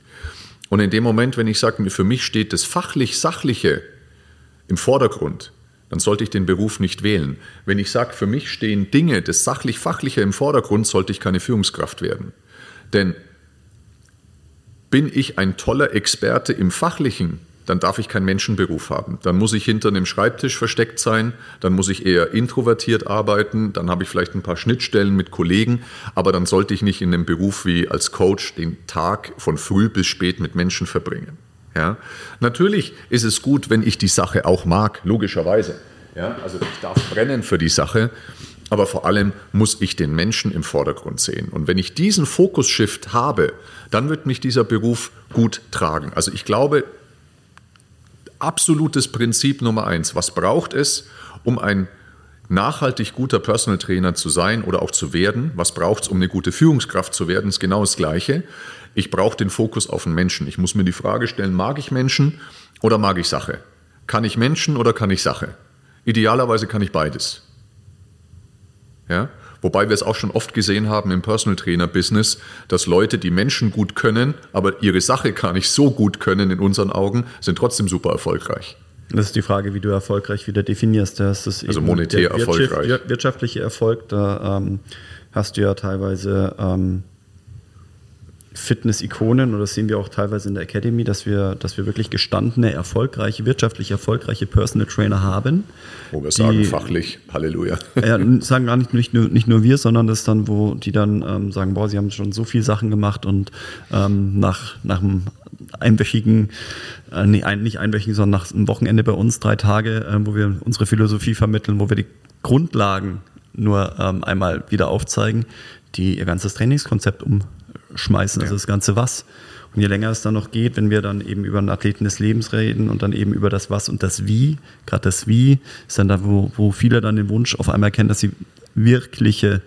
Und in dem Moment, wenn ich sage, für mich steht das fachlich-sachliche im Vordergrund, dann sollte ich den Beruf nicht wählen. Wenn ich sage, für mich stehen Dinge, das sachlich-fachliche im Vordergrund, sollte ich keine Führungskraft werden. Denn bin ich ein toller Experte im Fachlichen, dann darf ich keinen Menschenberuf haben. Dann muss ich hinter einem Schreibtisch versteckt sein, dann muss ich eher introvertiert arbeiten, dann habe ich vielleicht ein paar Schnittstellen mit Kollegen, aber dann sollte ich nicht in einem Beruf wie als Coach den Tag von früh bis spät mit Menschen verbringen. Ja? Natürlich ist es gut, wenn ich die Sache auch mag, logischerweise. Ja? Also ich darf brennen für die Sache, aber vor allem muss ich den Menschen im Vordergrund sehen. Und wenn ich diesen Fokus-Shift habe, dann wird mich dieser Beruf gut tragen. Also ich glaube, absolutes Prinzip Nummer eins. Was braucht es, um ein nachhaltig guter Personal Trainer zu sein oder auch zu werden? Was braucht es, um eine gute Führungskraft zu werden? Das ist genau das Gleiche. Ich brauche den Fokus auf den Menschen. Ich muss mir die Frage stellen, mag ich Menschen oder mag ich Sache? Kann ich Menschen oder kann ich Sache? Idealerweise kann ich beides. Ja? Wobei wir es auch schon oft gesehen haben im Personal Trainer Business, dass Leute, die Menschen gut können, aber ihre Sache gar nicht so gut können in unseren Augen, sind trotzdem super erfolgreich. Das ist die Frage, wie du erfolgreich wieder definierst. Das ist also monetär erfolgreich. Wirtschaftliche Erfolg, da ähm, hast du ja teilweise ähm, Fitness-Ikonen oder das sehen wir auch teilweise in der Academy, dass wir, dass wir wirklich gestandene, erfolgreiche, wirtschaftlich erfolgreiche Personal Trainer haben. Wo wir die, sagen, fachlich, Halleluja. Ja, sagen gar nicht, nicht, nur, nicht nur wir, sondern das dann, wo die dann ähm, sagen, boah, sie haben schon so viele Sachen gemacht und ähm, nach, nach einem einwöchigen, äh, nee, ein, nicht einwöchigen, sondern nach einem Wochenende bei uns, drei Tage, äh, wo wir unsere Philosophie vermitteln, wo wir die Grundlagen nur ähm, einmal wieder aufzeigen, die ihr ganzes Trainingskonzept um schmeißen, also das ganze was. Und je länger es dann noch geht, wenn wir dann eben über einen Athleten des Lebens reden und dann eben über das Was und das Wie, gerade das Wie, ist dann da, wo, wo viele dann den Wunsch auf einmal kennen, dass sie wirkliche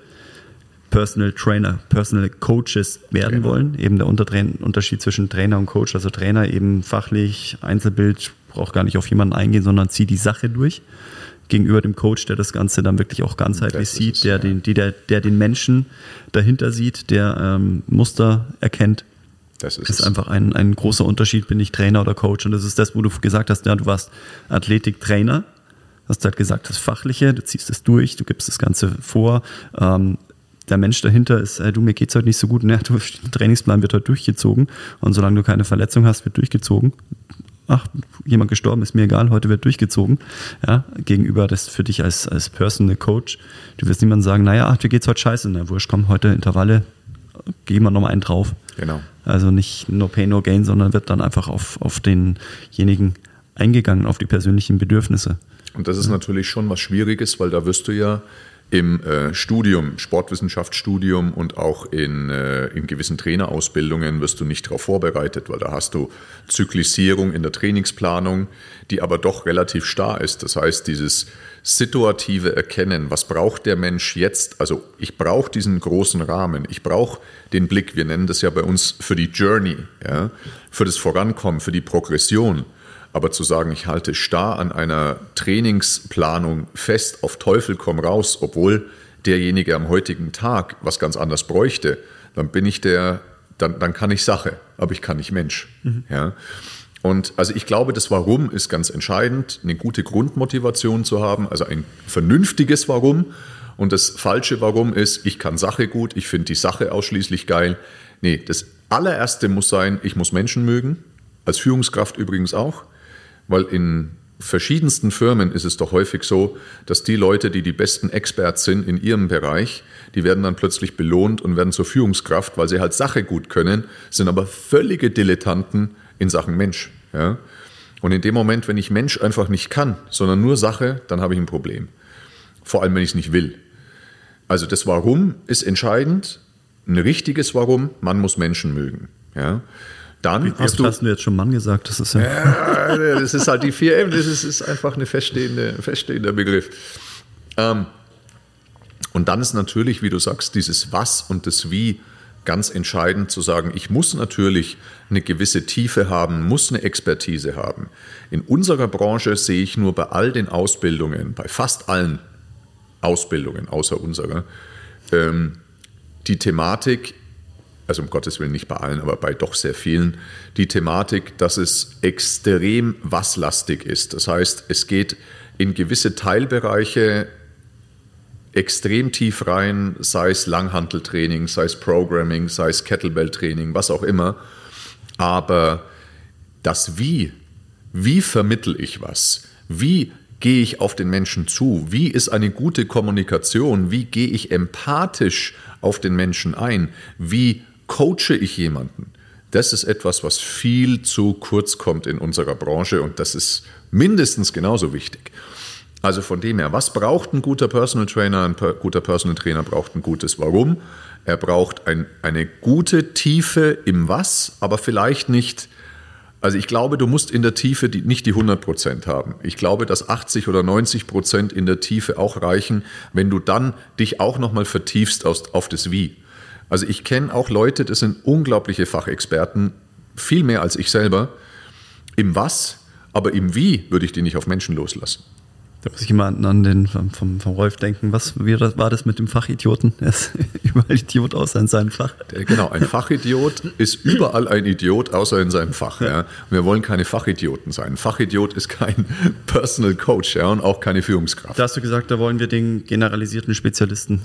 Personal Trainer, Personal Coaches werden Trainer. wollen. Eben der Unterschied zwischen Trainer und Coach. Also Trainer eben fachlich, Einzelbild, braucht gar nicht auf jemanden eingehen, sondern zieht die Sache durch. Gegenüber dem Coach, der das Ganze dann wirklich auch ganzheitlich sieht, der, den, der, der den Menschen dahinter sieht, der ähm, Muster erkennt. Das ist, ist einfach ein, ein großer Unterschied, bin ich Trainer oder Coach. Und das ist das, wo du gesagt hast, ja, du warst Athletiktrainer, hast halt gesagt, das Fachliche, du ziehst es durch, du gibst das Ganze vor. Ähm, der Mensch dahinter ist, äh, du, mir geht's heute nicht so gut, ne, der Trainingsplan wird heute durchgezogen und solange du keine Verletzung hast, wird durchgezogen. Ach, jemand gestorben, ist mir egal, heute wird durchgezogen. Ja, gegenüber das für dich als, als Personal Coach. Du wirst niemand sagen, naja, ach, dir geht's heute scheiße, na wurscht, komm, heute Intervalle, gehen wir nochmal einen drauf. Genau. Also nicht no pain, no gain, sondern wird dann einfach auf, auf denjenigen eingegangen, auf die persönlichen Bedürfnisse. Und das ist natürlich schon was Schwieriges, weil da wirst du ja im äh, Studium, Sportwissenschaftsstudium und auch in, äh, in gewissen Trainerausbildungen wirst du nicht darauf vorbereitet, weil da hast du Zyklisierung in der Trainingsplanung, die aber doch relativ starr ist. Das heißt, dieses situative Erkennen, was braucht der Mensch jetzt? Also ich brauche diesen großen Rahmen, ich brauche den Blick, wir nennen das ja bei uns für die Journey, ja, für das Vorankommen, für die Progression. Aber zu sagen, ich halte starr an einer Trainingsplanung fest, auf Teufel komm raus, obwohl derjenige am heutigen Tag was ganz anderes bräuchte, dann bin ich der, dann, dann kann ich Sache, aber ich kann nicht Mensch. Mhm. Ja. Und also ich glaube, das Warum ist ganz entscheidend, eine gute Grundmotivation zu haben, also ein vernünftiges Warum. Und das falsche Warum ist, ich kann Sache gut, ich finde die Sache ausschließlich geil. Nee, das allererste muss sein, ich muss Menschen mögen, als Führungskraft übrigens auch. Weil in verschiedensten Firmen ist es doch häufig so, dass die Leute, die die besten Experts sind in ihrem Bereich, die werden dann plötzlich belohnt und werden zur Führungskraft, weil sie halt Sache gut können, sind aber völlige Dilettanten in Sachen Mensch. Ja? Und in dem Moment, wenn ich Mensch einfach nicht kann, sondern nur Sache, dann habe ich ein Problem. Vor allem, wenn ich es nicht will. Also das Warum ist entscheidend. Ein richtiges Warum, man muss Menschen mögen. Ja? Dann Wie hast du, hast du jetzt schon Mann gesagt? Das ist ja, ja das ist halt die 4M, das ist, ist einfach ein feststehende, feststehender Begriff. Ähm, und dann ist natürlich, wie du sagst, dieses Was und das Wie ganz entscheidend zu sagen, ich muss natürlich eine gewisse Tiefe haben, muss eine Expertise haben. In unserer Branche sehe ich nur bei all den Ausbildungen, bei fast allen Ausbildungen außer unserer, ähm, die Thematik, also um Gottes Willen nicht bei allen, aber bei doch sehr vielen, die Thematik, dass es extrem waslastig ist. Das heißt, es geht in gewisse Teilbereiche extrem tief rein, sei es Langhanteltraining, sei es Programming, sei es Kettlebell-Training, was auch immer. Aber das Wie, wie vermittel ich was? Wie gehe ich auf den Menschen zu? Wie ist eine gute Kommunikation? Wie gehe ich empathisch auf den Menschen ein? Wie coache ich jemanden? Das ist etwas, was viel zu kurz kommt in unserer Branche und das ist mindestens genauso wichtig. Also von dem her, was braucht ein guter Personal Trainer? Ein guter Personal Trainer braucht ein gutes Warum. Er braucht ein, eine gute Tiefe im Was, aber vielleicht nicht. Also ich glaube, du musst in der Tiefe die, nicht die 100 Prozent haben. Ich glaube, dass 80 oder 90 Prozent in der Tiefe auch reichen, wenn du dann dich auch nochmal vertiefst auf, auf das Wie. Also ich kenne auch Leute, das sind unglaubliche Fachexperten, viel mehr als ich selber, im Was, aber im Wie würde ich die nicht auf Menschen loslassen. Da muss ich immer an den vom, vom, vom Rolf denken. Was war das mit dem Fachidioten? Er ist überall Idiot außer in seinem Fach. Genau, ein Fachidiot ist überall ein Idiot außer in seinem Fach. Ja. Wir wollen keine Fachidioten sein. Ein Fachidiot ist kein Personal Coach ja, und auch keine Führungskraft. Da hast du gesagt, da wollen wir den generalisierten Spezialisten.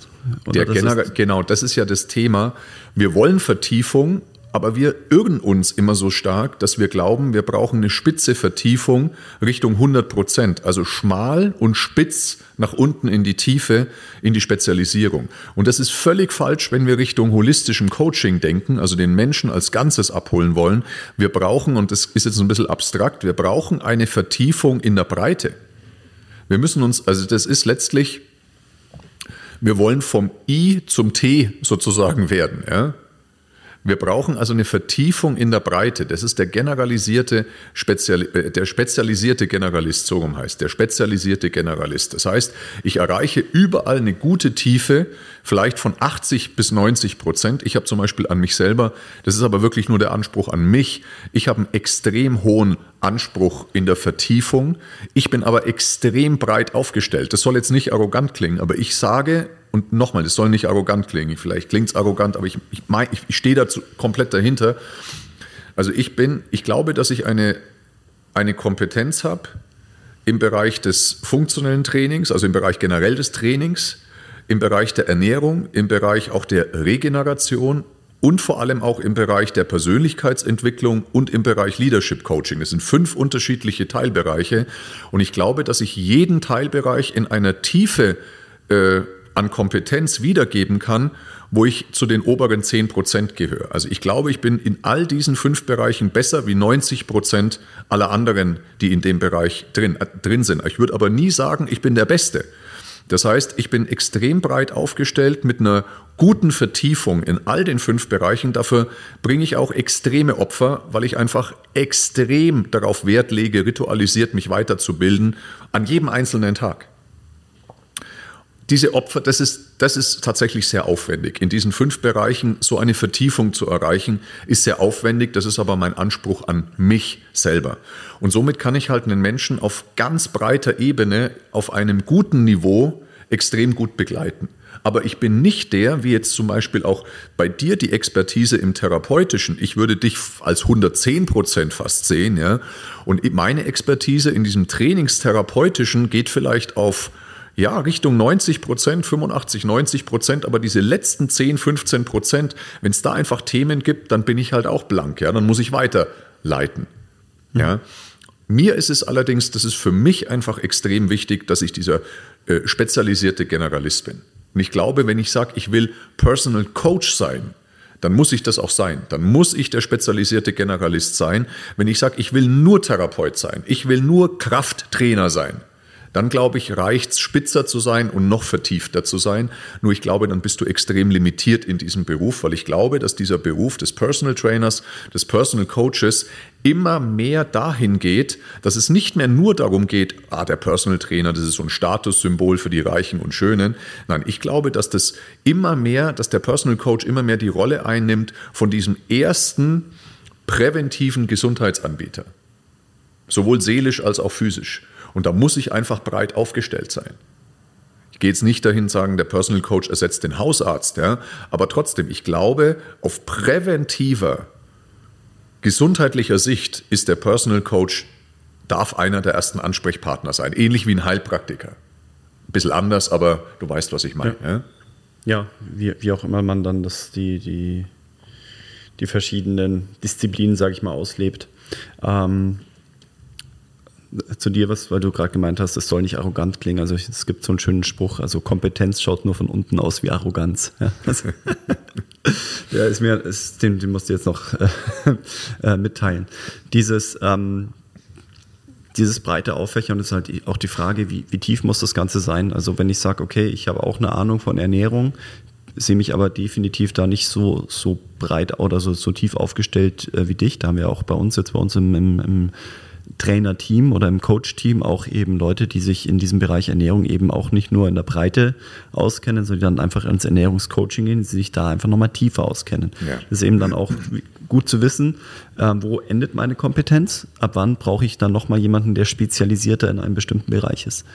Der das Gener genau, das ist ja das Thema. Wir wollen Vertiefung, aber wir irren uns immer so stark, dass wir glauben, wir brauchen eine spitze Vertiefung Richtung 100 Prozent, also schmal und spitz nach unten in die Tiefe, in die Spezialisierung. Und das ist völlig falsch, wenn wir Richtung holistischem Coaching denken, also den Menschen als Ganzes abholen wollen. Wir brauchen, und das ist jetzt ein bisschen abstrakt, wir brauchen eine Vertiefung in der Breite. Wir müssen uns, also das ist letztlich, wir wollen vom I zum T sozusagen werden. Ja? Wir brauchen also eine Vertiefung in der Breite. Das ist der generalisierte, Spezial, äh, der spezialisierte Generalist, so rum heißt, der spezialisierte Generalist. Das heißt, ich erreiche überall eine gute Tiefe, vielleicht von 80 bis 90 Prozent. Ich habe zum Beispiel an mich selber, das ist aber wirklich nur der Anspruch an mich, ich habe einen extrem hohen Anspruch in der Vertiefung. Ich bin aber extrem breit aufgestellt. Das soll jetzt nicht arrogant klingen, aber ich sage, und nochmal, das soll nicht arrogant klingen, vielleicht klingt es arrogant, aber ich, ich, mein, ich, ich stehe dazu komplett dahinter. Also ich bin, ich glaube, dass ich eine, eine Kompetenz habe im Bereich des funktionellen Trainings, also im Bereich generell des Trainings, im Bereich der Ernährung, im Bereich auch der Regeneration und vor allem auch im Bereich der Persönlichkeitsentwicklung und im Bereich Leadership Coaching. Das sind fünf unterschiedliche Teilbereiche und ich glaube, dass ich jeden Teilbereich in einer Tiefe äh, an Kompetenz wiedergeben kann, wo ich zu den oberen 10 Prozent gehöre. Also ich glaube, ich bin in all diesen fünf Bereichen besser wie 90 Prozent aller anderen, die in dem Bereich drin, äh, drin sind. Ich würde aber nie sagen, ich bin der Beste. Das heißt, ich bin extrem breit aufgestellt mit einer guten Vertiefung in all den fünf Bereichen. Dafür bringe ich auch extreme Opfer, weil ich einfach extrem darauf Wert lege, ritualisiert mich weiterzubilden an jedem einzelnen Tag diese Opfer, das ist, das ist tatsächlich sehr aufwendig. In diesen fünf Bereichen so eine Vertiefung zu erreichen, ist sehr aufwendig. Das ist aber mein Anspruch an mich selber. Und somit kann ich halt einen Menschen auf ganz breiter Ebene, auf einem guten Niveau extrem gut begleiten. Aber ich bin nicht der, wie jetzt zum Beispiel auch bei dir die Expertise im Therapeutischen. Ich würde dich als 110 Prozent fast sehen, ja. Und meine Expertise in diesem Trainingstherapeutischen geht vielleicht auf ja, Richtung 90 Prozent, 85, 90 Prozent, aber diese letzten 10, 15 Prozent, wenn es da einfach Themen gibt, dann bin ich halt auch blank, ja, dann muss ich weiterleiten. Ja. Mir ist es allerdings, das ist für mich einfach extrem wichtig, dass ich dieser äh, spezialisierte Generalist bin. Und ich glaube, wenn ich sage, ich will Personal Coach sein, dann muss ich das auch sein. Dann muss ich der spezialisierte Generalist sein. Wenn ich sage, ich will nur Therapeut sein, ich will nur Krafttrainer sein, dann glaube ich, reicht es, spitzer zu sein und noch vertiefter zu sein. Nur ich glaube, dann bist du extrem limitiert in diesem Beruf, weil ich glaube, dass dieser Beruf des Personal Trainers, des Personal Coaches immer mehr dahin geht, dass es nicht mehr nur darum geht, ah, der Personal Trainer, das ist so ein Statussymbol für die Reichen und Schönen. Nein, ich glaube, dass das immer mehr, dass der Personal Coach immer mehr die Rolle einnimmt von diesem ersten präventiven Gesundheitsanbieter. Sowohl seelisch als auch physisch. Und da muss ich einfach breit aufgestellt sein. Ich gehe jetzt nicht dahin sagen, der Personal Coach ersetzt den Hausarzt, ja, aber trotzdem, ich glaube, auf präventiver, gesundheitlicher Sicht ist der Personal Coach, darf einer der ersten Ansprechpartner sein, ähnlich wie ein Heilpraktiker. Ein bisschen anders, aber du weißt, was ich meine. Ja, ja? ja wie, wie, auch immer man dann das, die, die, die verschiedenen Disziplinen, sage ich mal, auslebt. Ähm, zu dir was, weil du gerade gemeint hast, es soll nicht arrogant klingen. Also es gibt so einen schönen Spruch, also Kompetenz schaut nur von unten aus wie Arroganz. Ja, also, ja ist mir, ist, den, den musst du jetzt noch äh, äh, mitteilen. Dieses, ähm, dieses breite Auffächern ist halt auch die Frage, wie, wie tief muss das Ganze sein? Also wenn ich sage, okay, ich habe auch eine Ahnung von Ernährung, sehe mich aber definitiv da nicht so, so breit oder so, so tief aufgestellt äh, wie dich. Da haben wir auch bei uns jetzt bei uns im, im, im Trainerteam oder im Coach-Team auch eben Leute, die sich in diesem Bereich Ernährung eben auch nicht nur in der Breite auskennen, sondern dann einfach ins Ernährungscoaching gehen, die sich da einfach nochmal tiefer auskennen. Ja. Das ist eben dann auch gut zu wissen, äh, wo endet meine Kompetenz, ab wann brauche ich dann nochmal jemanden, der spezialisierter in einem bestimmten Bereich ist.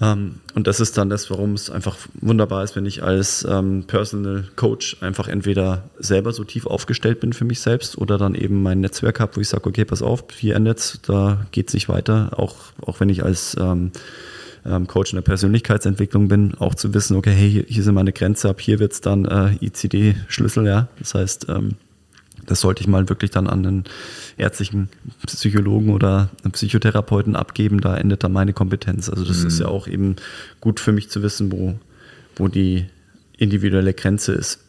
Ähm, und das ist dann das, warum es einfach wunderbar ist, wenn ich als ähm, Personal Coach einfach entweder selber so tief aufgestellt bin für mich selbst oder dann eben mein Netzwerk habe, wo ich sage, okay, pass auf, hier endet es, da geht es nicht weiter. Auch, auch wenn ich als ähm, ähm, Coach in der Persönlichkeitsentwicklung bin, auch zu wissen, okay, hey, hier, hier sind meine Grenze, ab hier wird es dann äh, ICD-Schlüssel, ja. Das heißt, ähm, das sollte ich mal wirklich dann an einen ärztlichen Psychologen oder einen Psychotherapeuten abgeben. Da endet dann meine Kompetenz. Also das mhm. ist ja auch eben gut für mich zu wissen, wo, wo die individuelle Grenze ist.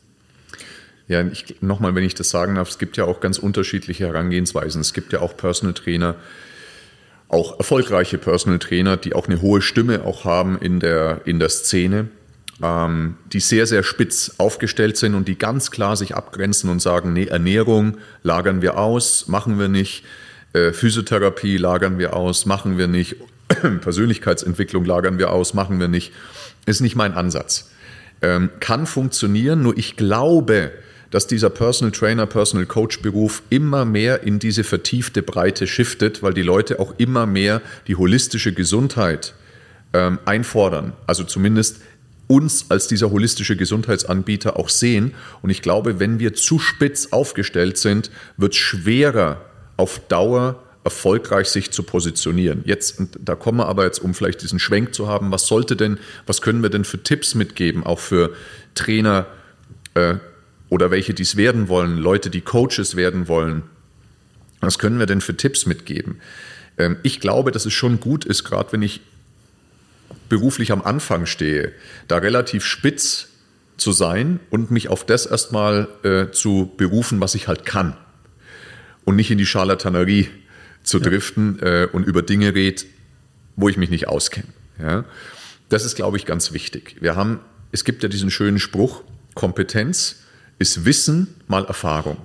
Ja, nochmal, wenn ich das sagen darf, es gibt ja auch ganz unterschiedliche Herangehensweisen. Es gibt ja auch Personal Trainer, auch erfolgreiche Personal Trainer, die auch eine hohe Stimme auch haben in der, in der Szene ähm, die sehr, sehr spitz aufgestellt sind und die ganz klar sich abgrenzen und sagen, nee, Ernährung lagern wir aus, machen wir nicht, äh, Physiotherapie lagern wir aus, machen wir nicht, Persönlichkeitsentwicklung lagern wir aus, machen wir nicht, ist nicht mein Ansatz. Ähm, kann funktionieren, nur ich glaube, dass dieser Personal Trainer, Personal Coach Beruf immer mehr in diese vertiefte Breite shiftet, weil die Leute auch immer mehr die holistische Gesundheit ähm, einfordern. Also zumindest uns als dieser holistische Gesundheitsanbieter auch sehen. Und ich glaube, wenn wir zu spitz aufgestellt sind, wird es schwerer auf Dauer erfolgreich sich zu positionieren. Jetzt, da kommen wir aber jetzt, um vielleicht diesen Schwenk zu haben, was sollte denn, was können wir denn für Tipps mitgeben, auch für Trainer äh, oder welche dies werden wollen, Leute, die Coaches werden wollen. Was können wir denn für Tipps mitgeben? Ähm, ich glaube, dass es schon gut ist, gerade wenn ich beruflich am Anfang stehe, da relativ spitz zu sein und mich auf das erstmal äh, zu berufen, was ich halt kann. Und nicht in die Charlatanerie zu driften ja. äh, und über Dinge red, wo ich mich nicht auskenne. Ja? Das ist, glaube ich, ganz wichtig. Wir haben, es gibt ja diesen schönen Spruch, Kompetenz ist Wissen mal Erfahrung.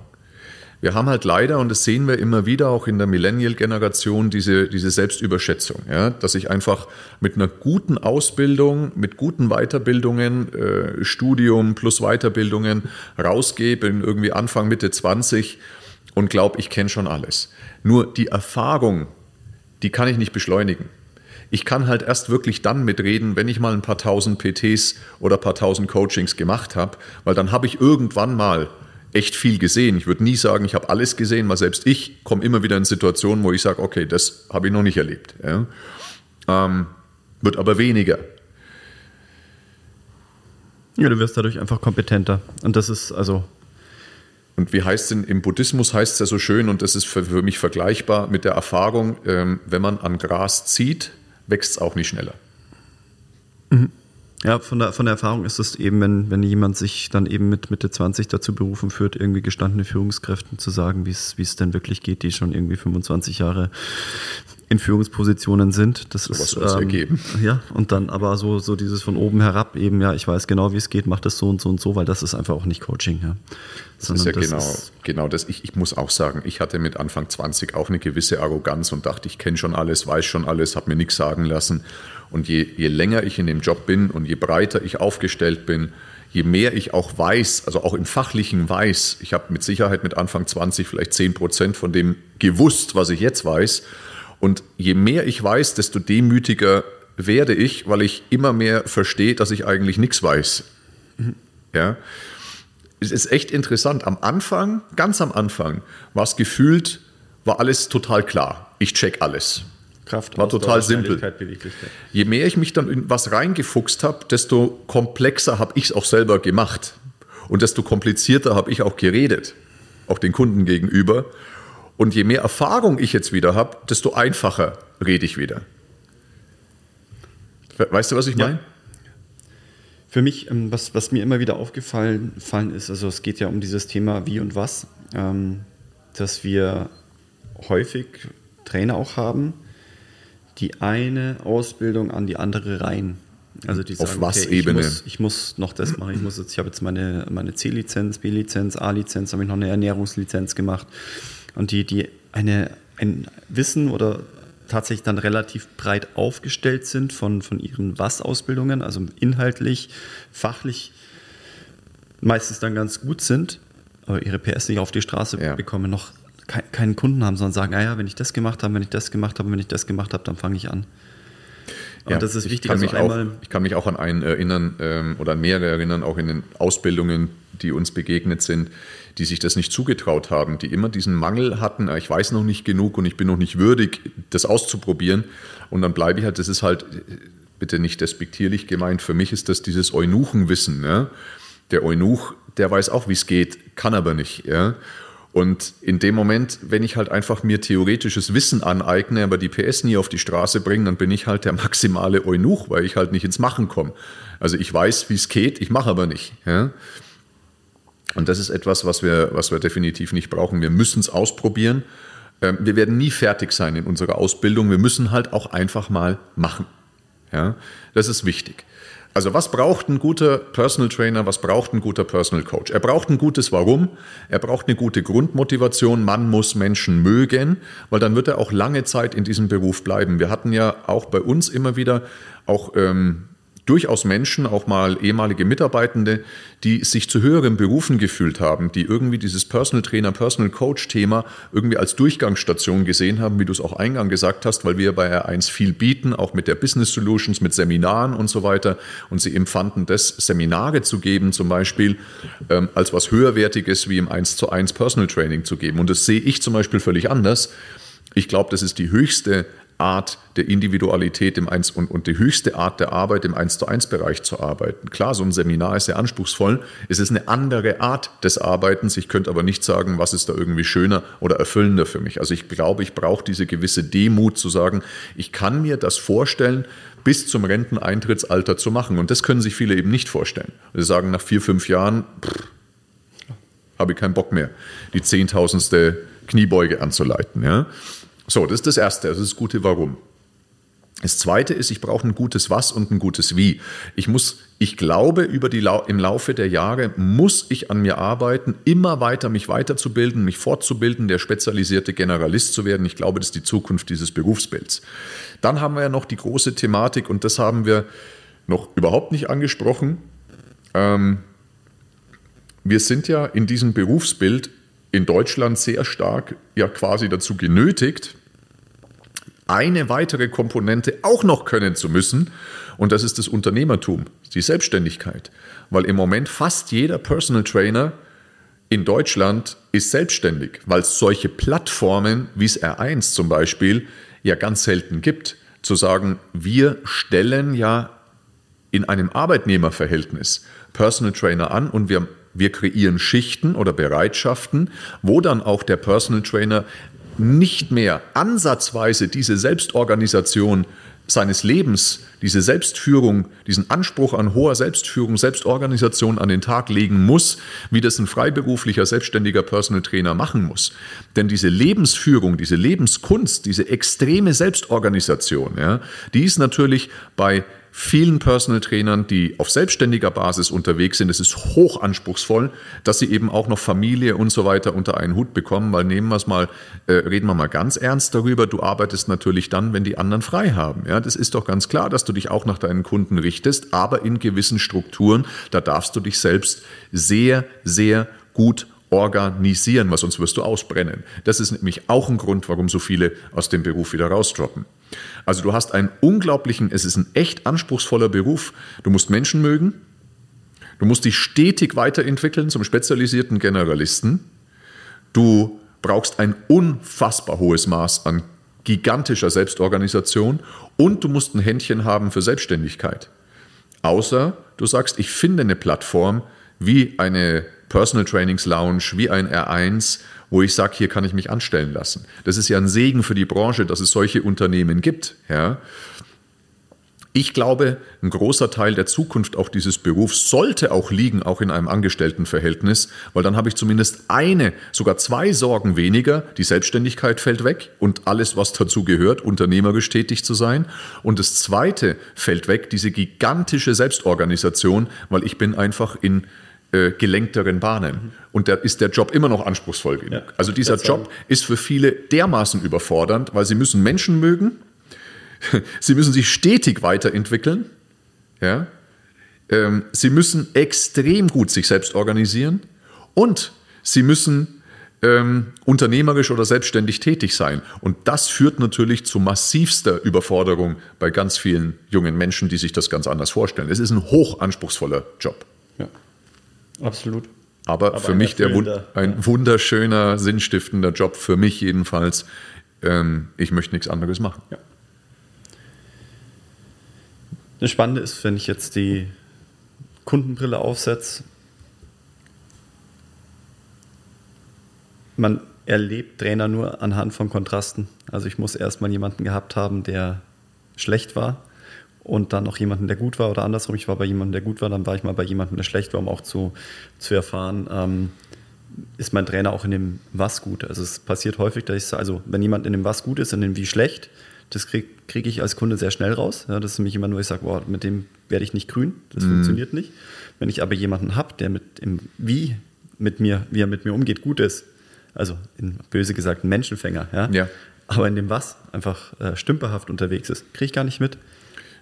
Wir haben halt leider, und das sehen wir immer wieder auch in der Millennial-Generation, diese, diese Selbstüberschätzung, ja? dass ich einfach mit einer guten Ausbildung, mit guten Weiterbildungen, äh, Studium plus Weiterbildungen rausgehe, bin irgendwie Anfang, Mitte 20 und glaube, ich kenne schon alles. Nur die Erfahrung, die kann ich nicht beschleunigen. Ich kann halt erst wirklich dann mitreden, wenn ich mal ein paar tausend PTs oder ein paar tausend Coachings gemacht habe, weil dann habe ich irgendwann mal echt viel gesehen. Ich würde nie sagen, ich habe alles gesehen, weil selbst ich komme immer wieder in Situationen, wo ich sage, okay, das habe ich noch nicht erlebt. Ja. Ähm, wird aber weniger. Ja, du wirst dadurch einfach kompetenter. Und das ist also. Und wie heißt es denn, im Buddhismus heißt es ja so schön, und das ist für, für mich vergleichbar mit der Erfahrung, ähm, wenn man an Gras zieht, wächst es auch nicht schneller. Mhm. Ja, von der, von der Erfahrung ist es eben, wenn, wenn jemand sich dann eben mit Mitte 20 dazu berufen führt, irgendwie gestandene Führungskräften zu sagen, wie es denn wirklich geht, die schon irgendwie 25 Jahre in Führungspositionen sind. Das so ist ähm, ergeben. Ja, und dann aber so, so dieses von oben herab eben, ja, ich weiß genau, wie es geht, mach das so und so und so, weil das ist einfach auch nicht Coaching. Ja. Das ist ja das genau, ist genau das. Ich, ich muss auch sagen, ich hatte mit Anfang 20 auch eine gewisse Arroganz und dachte, ich kenne schon alles, weiß schon alles, habe mir nichts sagen lassen. Und je, je länger ich in dem Job bin und je breiter ich aufgestellt bin, je mehr ich auch weiß, also auch im Fachlichen weiß, ich habe mit Sicherheit mit Anfang 20 vielleicht 10 Prozent von dem gewusst, was ich jetzt weiß. Und je mehr ich weiß, desto demütiger werde ich, weil ich immer mehr verstehe, dass ich eigentlich nichts weiß. Mhm. Ja. Es ist echt interessant. Am Anfang, ganz am Anfang, war es gefühlt, war alles total klar. Ich check alles. Kraft war total simpel. Je mehr ich mich dann in was reingefuchst habe, desto komplexer habe ich es auch selber gemacht. Und desto komplizierter habe ich auch geredet, auch den Kunden gegenüber. Und je mehr Erfahrung ich jetzt wieder habe, desto einfacher rede ich wieder. Weißt du, was ich meine? Ja. Für mich, ähm, was, was mir immer wieder aufgefallen ist, also es geht ja um dieses Thema wie und was, ähm, dass wir häufig Trainer auch haben, die eine Ausbildung an die andere rein. Also die sagen, Auf was okay, Ebene? Ich muss, ich muss, noch das machen. Ich muss jetzt, ich habe jetzt meine, meine C-Lizenz, B-Lizenz, A-Lizenz, habe ich noch eine Ernährungslizenz gemacht. Und die, die eine, ein Wissen oder tatsächlich dann relativ breit aufgestellt sind von, von ihren Was-Ausbildungen, also inhaltlich, fachlich meistens dann ganz gut sind, aber ihre PS nicht auf die Straße ja. bekommen, noch keinen Kunden haben, sondern sagen, naja, wenn ich das gemacht habe, wenn ich das gemacht habe, wenn ich das gemacht habe, dann fange ich an. Ja, das ist wichtig. Ich kann, also auch, ich kann mich auch an einen erinnern ähm, oder an mehrere erinnern, auch in den Ausbildungen, die uns begegnet sind, die sich das nicht zugetraut haben, die immer diesen Mangel hatten, ich weiß noch nicht genug und ich bin noch nicht würdig, das auszuprobieren. Und dann bleibe ich halt, das ist halt, bitte nicht despektierlich gemeint, für mich ist das dieses Eunuchenwissen. Ja? Der Eunuch, der weiß auch, wie es geht, kann aber nicht. Ja? Und in dem Moment, wenn ich halt einfach mir theoretisches Wissen aneigne, aber die PS nie auf die Straße bringe, dann bin ich halt der maximale Eunuch, weil ich halt nicht ins Machen komme. Also ich weiß, wie es geht, ich mache aber nicht. Ja? Und das ist etwas, was wir, was wir definitiv nicht brauchen. Wir müssen es ausprobieren. Ähm, wir werden nie fertig sein in unserer Ausbildung. Wir müssen halt auch einfach mal machen. Ja? Das ist wichtig. Also was braucht ein guter Personal Trainer, was braucht ein guter Personal Coach? Er braucht ein gutes Warum, er braucht eine gute Grundmotivation, man muss Menschen mögen, weil dann wird er auch lange Zeit in diesem Beruf bleiben. Wir hatten ja auch bei uns immer wieder auch ähm, durchaus Menschen, auch mal ehemalige Mitarbeitende, die sich zu höheren Berufen gefühlt haben, die irgendwie dieses Personal Trainer, Personal Coach Thema irgendwie als Durchgangsstation gesehen haben, wie du es auch eingang gesagt hast, weil wir bei R1 viel bieten, auch mit der Business Solutions, mit Seminaren und so weiter. Und sie empfanden das, Seminare zu geben, zum Beispiel, ähm, als was höherwertiges wie im 1 zu 1 Personal Training zu geben. Und das sehe ich zum Beispiel völlig anders. Ich glaube, das ist die höchste Art der Individualität im 1 und, und die höchste Art der Arbeit im 1 zu 1 Bereich zu arbeiten. Klar, so ein Seminar ist sehr anspruchsvoll. Es ist eine andere Art des Arbeitens. Ich könnte aber nicht sagen, was ist da irgendwie schöner oder erfüllender für mich. Also ich glaube, ich brauche diese gewisse Demut zu sagen, ich kann mir das vorstellen, bis zum Renteneintrittsalter zu machen. Und das können sich viele eben nicht vorstellen. Sie sagen nach vier, fünf Jahren, habe ich keinen Bock mehr, die zehntausendste Kniebeuge anzuleiten. Ja? So, das ist das Erste, das ist das gute Warum. Das Zweite ist, ich brauche ein gutes Was und ein gutes Wie. Ich muss, ich glaube, über die, im Laufe der Jahre muss ich an mir arbeiten, immer weiter mich weiterzubilden, mich fortzubilden, der spezialisierte Generalist zu werden. Ich glaube, das ist die Zukunft dieses Berufsbilds. Dann haben wir ja noch die große Thematik und das haben wir noch überhaupt nicht angesprochen. Ähm, wir sind ja in diesem Berufsbild in Deutschland sehr stark ja quasi dazu genötigt, eine weitere Komponente auch noch können zu müssen. Und das ist das Unternehmertum, die Selbstständigkeit. Weil im Moment fast jeder Personal Trainer in Deutschland ist selbstständig, weil es solche Plattformen wie es R1 zum Beispiel ja ganz selten gibt. Zu sagen, wir stellen ja in einem Arbeitnehmerverhältnis Personal Trainer an und wir wir kreieren Schichten oder Bereitschaften, wo dann auch der Personal Trainer nicht mehr ansatzweise diese Selbstorganisation seines Lebens, diese Selbstführung, diesen Anspruch an hoher Selbstführung, Selbstorganisation an den Tag legen muss, wie das ein freiberuflicher, selbstständiger Personal Trainer machen muss. Denn diese Lebensführung, diese Lebenskunst, diese extreme Selbstorganisation, ja, die ist natürlich bei vielen Personal Trainern, die auf selbstständiger Basis unterwegs sind. Es ist hoch anspruchsvoll, dass sie eben auch noch Familie und so weiter unter einen Hut bekommen, weil nehmen wir es mal, äh, reden wir mal ganz ernst darüber. Du arbeitest natürlich dann, wenn die anderen frei haben. Ja, das ist doch ganz klar, dass du dich auch nach deinen Kunden richtest, aber in gewissen Strukturen, da darfst du dich selbst sehr, sehr gut organisieren, weil sonst wirst du ausbrennen. Das ist nämlich auch ein Grund, warum so viele aus dem Beruf wieder rausdroppen. Also du hast einen unglaublichen, es ist ein echt anspruchsvoller Beruf. Du musst Menschen mögen, du musst dich stetig weiterentwickeln zum spezialisierten Generalisten. Du brauchst ein unfassbar hohes Maß an gigantischer Selbstorganisation und du musst ein Händchen haben für Selbstständigkeit. Außer du sagst, ich finde eine Plattform wie eine Personal Trainings Lounge, wie ein R1, wo ich sage, hier kann ich mich anstellen lassen. Das ist ja ein Segen für die Branche, dass es solche Unternehmen gibt. Ja. Ich glaube, ein großer Teil der Zukunft auch dieses Berufs sollte auch liegen, auch in einem Angestelltenverhältnis, weil dann habe ich zumindest eine, sogar zwei Sorgen weniger. Die Selbstständigkeit fällt weg und alles, was dazu gehört, unternehmerisch tätig zu sein. Und das zweite fällt weg, diese gigantische Selbstorganisation, weil ich bin einfach in äh, gelenkteren Bahnen. Und da ist der Job immer noch anspruchsvoll genug. Ja, also dieser Job ist für viele dermaßen überfordernd, weil sie müssen Menschen mögen, sie müssen sich stetig weiterentwickeln, ja? Ähm, sie müssen extrem gut sich selbst organisieren und sie müssen ähm, unternehmerisch oder selbstständig tätig sein. Und das führt natürlich zu massivster Überforderung bei ganz vielen jungen Menschen, die sich das ganz anders vorstellen. Es ist ein hochanspruchsvoller Job. Ja. Absolut. Aber, Aber für mich der, ein wunderschöner, sinnstiftender Job, für mich jedenfalls. Ähm, ich möchte nichts anderes machen. Ja. Das Spannende ist, wenn ich jetzt die Kundenbrille aufsetze, man erlebt Trainer nur anhand von Kontrasten. Also ich muss erstmal jemanden gehabt haben, der schlecht war und dann noch jemanden, der gut war oder andersrum. Ich war bei jemandem, der gut war, dann war ich mal bei jemandem, der schlecht war, um auch zu, zu erfahren, ähm, ist mein Trainer auch in dem Was gut. Also es passiert häufig, dass ich sage, also wenn jemand in dem Was gut ist, in dem Wie schlecht, Das kriege krieg ich als Kunde sehr schnell raus. Ja, das ist nämlich jemand, wo ich sage, mit dem werde ich nicht grün. Das mhm. funktioniert nicht. Wenn ich aber jemanden habe, der mit im Wie mit mir, wie er mit mir umgeht, gut ist, also in, böse gesagt ein Menschenfänger, ja, ja. aber in dem was einfach äh, stümperhaft unterwegs ist, kriege ich gar nicht mit.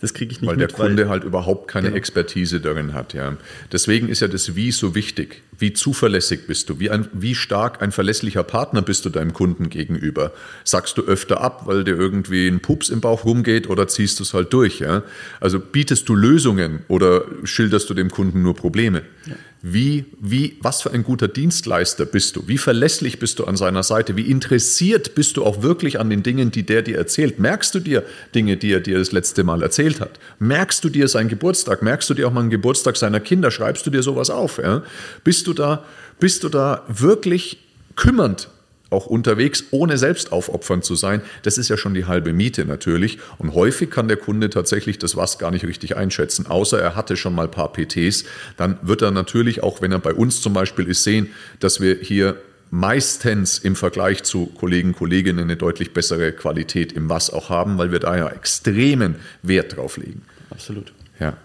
Das kriege ich nicht weil mit. Der weil der Kunde halt überhaupt keine genau. Expertise darin hat. Ja. Deswegen ist ja das Wie so wichtig. Wie zuverlässig bist du? Wie, ein, wie stark ein verlässlicher Partner bist du deinem Kunden gegenüber? Sagst du öfter ab, weil dir irgendwie ein Pups im Bauch rumgeht oder ziehst du es halt durch? Ja? Also bietest du Lösungen oder schilderst du dem Kunden nur Probleme? Ja. Wie, wie, was für ein guter Dienstleister bist du? Wie verlässlich bist du an seiner Seite? Wie interessiert bist du auch wirklich an den Dingen, die der dir erzählt? Merkst du dir Dinge, die er dir das letzte Mal erzählt hat? Merkst du dir seinen Geburtstag? Merkst du dir auch mal einen Geburtstag seiner Kinder? Schreibst du dir sowas auf? Ja? Bist du da, bist du da wirklich kümmernd auch unterwegs, ohne selbst aufopfernd zu sein, das ist ja schon die halbe Miete natürlich. Und häufig kann der Kunde tatsächlich das was gar nicht richtig einschätzen, außer er hatte schon mal ein paar PTs. Dann wird er natürlich, auch wenn er bei uns zum Beispiel ist, sehen, dass wir hier meistens im Vergleich zu Kollegen, Kolleginnen eine deutlich bessere Qualität im Was auch haben, weil wir da ja extremen Wert drauf legen. Absolut. Ja.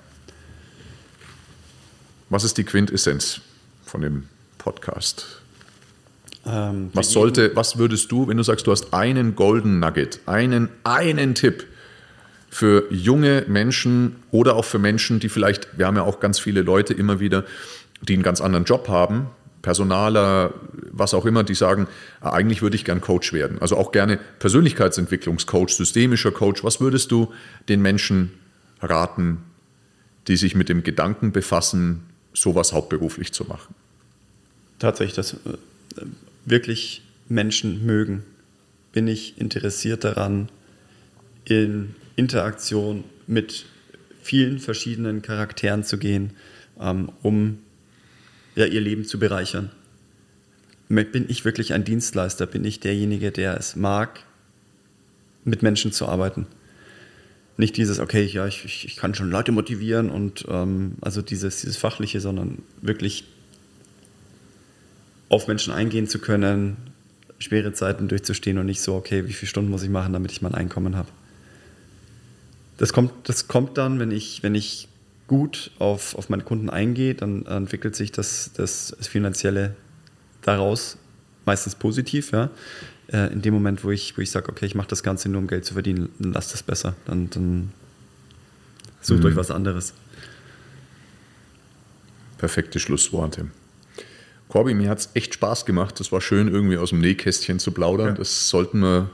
Was ist die Quintessenz von dem Podcast? Ähm, was sollte, was würdest du, wenn du sagst, du hast einen Golden Nugget, einen, einen Tipp für junge Menschen oder auch für Menschen, die vielleicht, wir haben ja auch ganz viele Leute immer wieder, die einen ganz anderen Job haben, Personaler, was auch immer, die sagen, ah, eigentlich würde ich gern Coach werden. Also auch gerne Persönlichkeitsentwicklungscoach, systemischer Coach. Was würdest du den Menschen raten, die sich mit dem Gedanken befassen, sowas hauptberuflich zu machen? Tatsächlich, das äh, wirklich Menschen mögen, bin ich interessiert daran, in Interaktion mit vielen verschiedenen Charakteren zu gehen, ähm, um ja, ihr Leben zu bereichern. Bin ich wirklich ein Dienstleister? Bin ich derjenige, der es mag, mit Menschen zu arbeiten? Nicht dieses, okay, ja, ich, ich kann schon Leute motivieren und ähm, also dieses, dieses Fachliche, sondern wirklich auf Menschen eingehen zu können, schwere Zeiten durchzustehen und nicht so, okay, wie viele Stunden muss ich machen, damit ich mein Einkommen habe. Das kommt, das kommt dann, wenn ich, wenn ich gut auf, auf meine Kunden eingehe, dann entwickelt sich das, das, Finanzielle daraus meistens positiv. Ja. Äh, in dem Moment, wo ich, wo ich sage, okay, ich mache das Ganze nur, um Geld zu verdienen, dann lasst das besser. Dann, dann sucht mhm. euch was anderes. Perfekte Schlussworte. Corby, mir hat es echt Spaß gemacht. Das war schön, irgendwie aus dem Nähkästchen zu plaudern. Ja. Das sollten wir,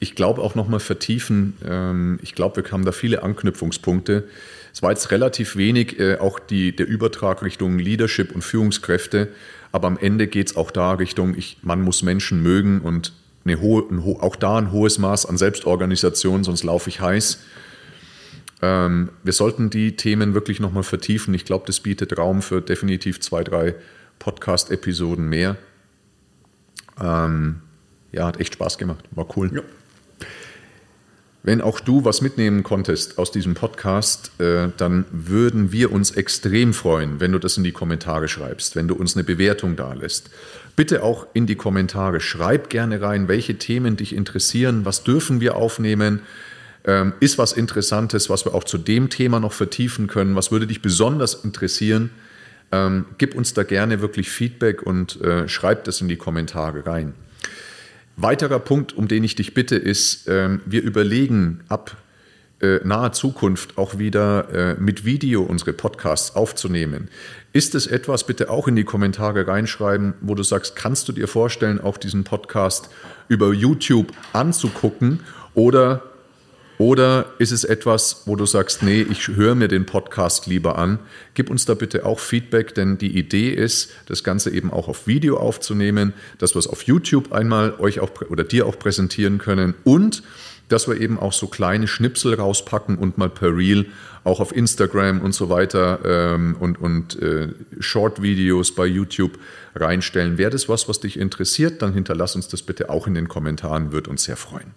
ich glaube, auch nochmal vertiefen. Ähm, ich glaube, wir haben da viele Anknüpfungspunkte. Es war jetzt relativ wenig, äh, auch die, der Übertrag Richtung Leadership und Führungskräfte. Aber am Ende geht es auch da Richtung, ich, man muss Menschen mögen und eine hohe, ein, auch da ein hohes Maß an Selbstorganisation, sonst laufe ich heiß. Ähm, wir sollten die Themen wirklich nochmal vertiefen. Ich glaube, das bietet Raum für definitiv zwei, drei Podcast-Episoden mehr. Ähm, ja, hat echt Spaß gemacht. War cool. Ja. Wenn auch du was mitnehmen konntest aus diesem Podcast, äh, dann würden wir uns extrem freuen, wenn du das in die Kommentare schreibst, wenn du uns eine Bewertung da lässt. Bitte auch in die Kommentare. Schreib gerne rein, welche Themen dich interessieren, was dürfen wir aufnehmen. Ähm, ist was Interessantes, was wir auch zu dem Thema noch vertiefen können? Was würde dich besonders interessieren? Ähm, gib uns da gerne wirklich Feedback und äh, schreib das in die Kommentare rein. Weiterer Punkt, um den ich dich bitte, ist, äh, wir überlegen ab äh, naher Zukunft auch wieder äh, mit Video unsere Podcasts aufzunehmen. Ist es etwas, bitte auch in die Kommentare reinschreiben, wo du sagst, kannst du dir vorstellen, auch diesen Podcast über YouTube anzugucken oder oder ist es etwas, wo du sagst, nee, ich höre mir den Podcast lieber an? Gib uns da bitte auch Feedback, denn die Idee ist, das Ganze eben auch auf Video aufzunehmen, dass wir es auf YouTube einmal euch auch oder dir auch präsentieren können und dass wir eben auch so kleine Schnipsel rauspacken und mal per Reel auch auf Instagram und so weiter ähm, und, und äh, Short-Videos bei YouTube reinstellen. Wäre das was, was dich interessiert, dann hinterlass uns das bitte auch in den Kommentaren, wird uns sehr freuen.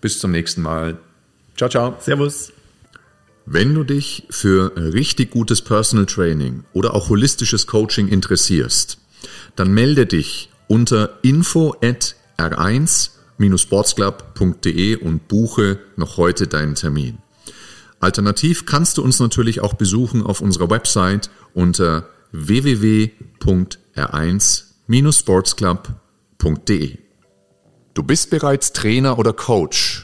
Bis zum nächsten Mal. Ciao, ciao. Servus. Wenn du dich für richtig gutes Personal Training oder auch holistisches Coaching interessierst, dann melde dich unter info at r1 r1-sportsclub.de und buche noch heute deinen Termin. Alternativ kannst du uns natürlich auch besuchen auf unserer Website unter www.r1-sportsclub.de. Du bist bereits Trainer oder Coach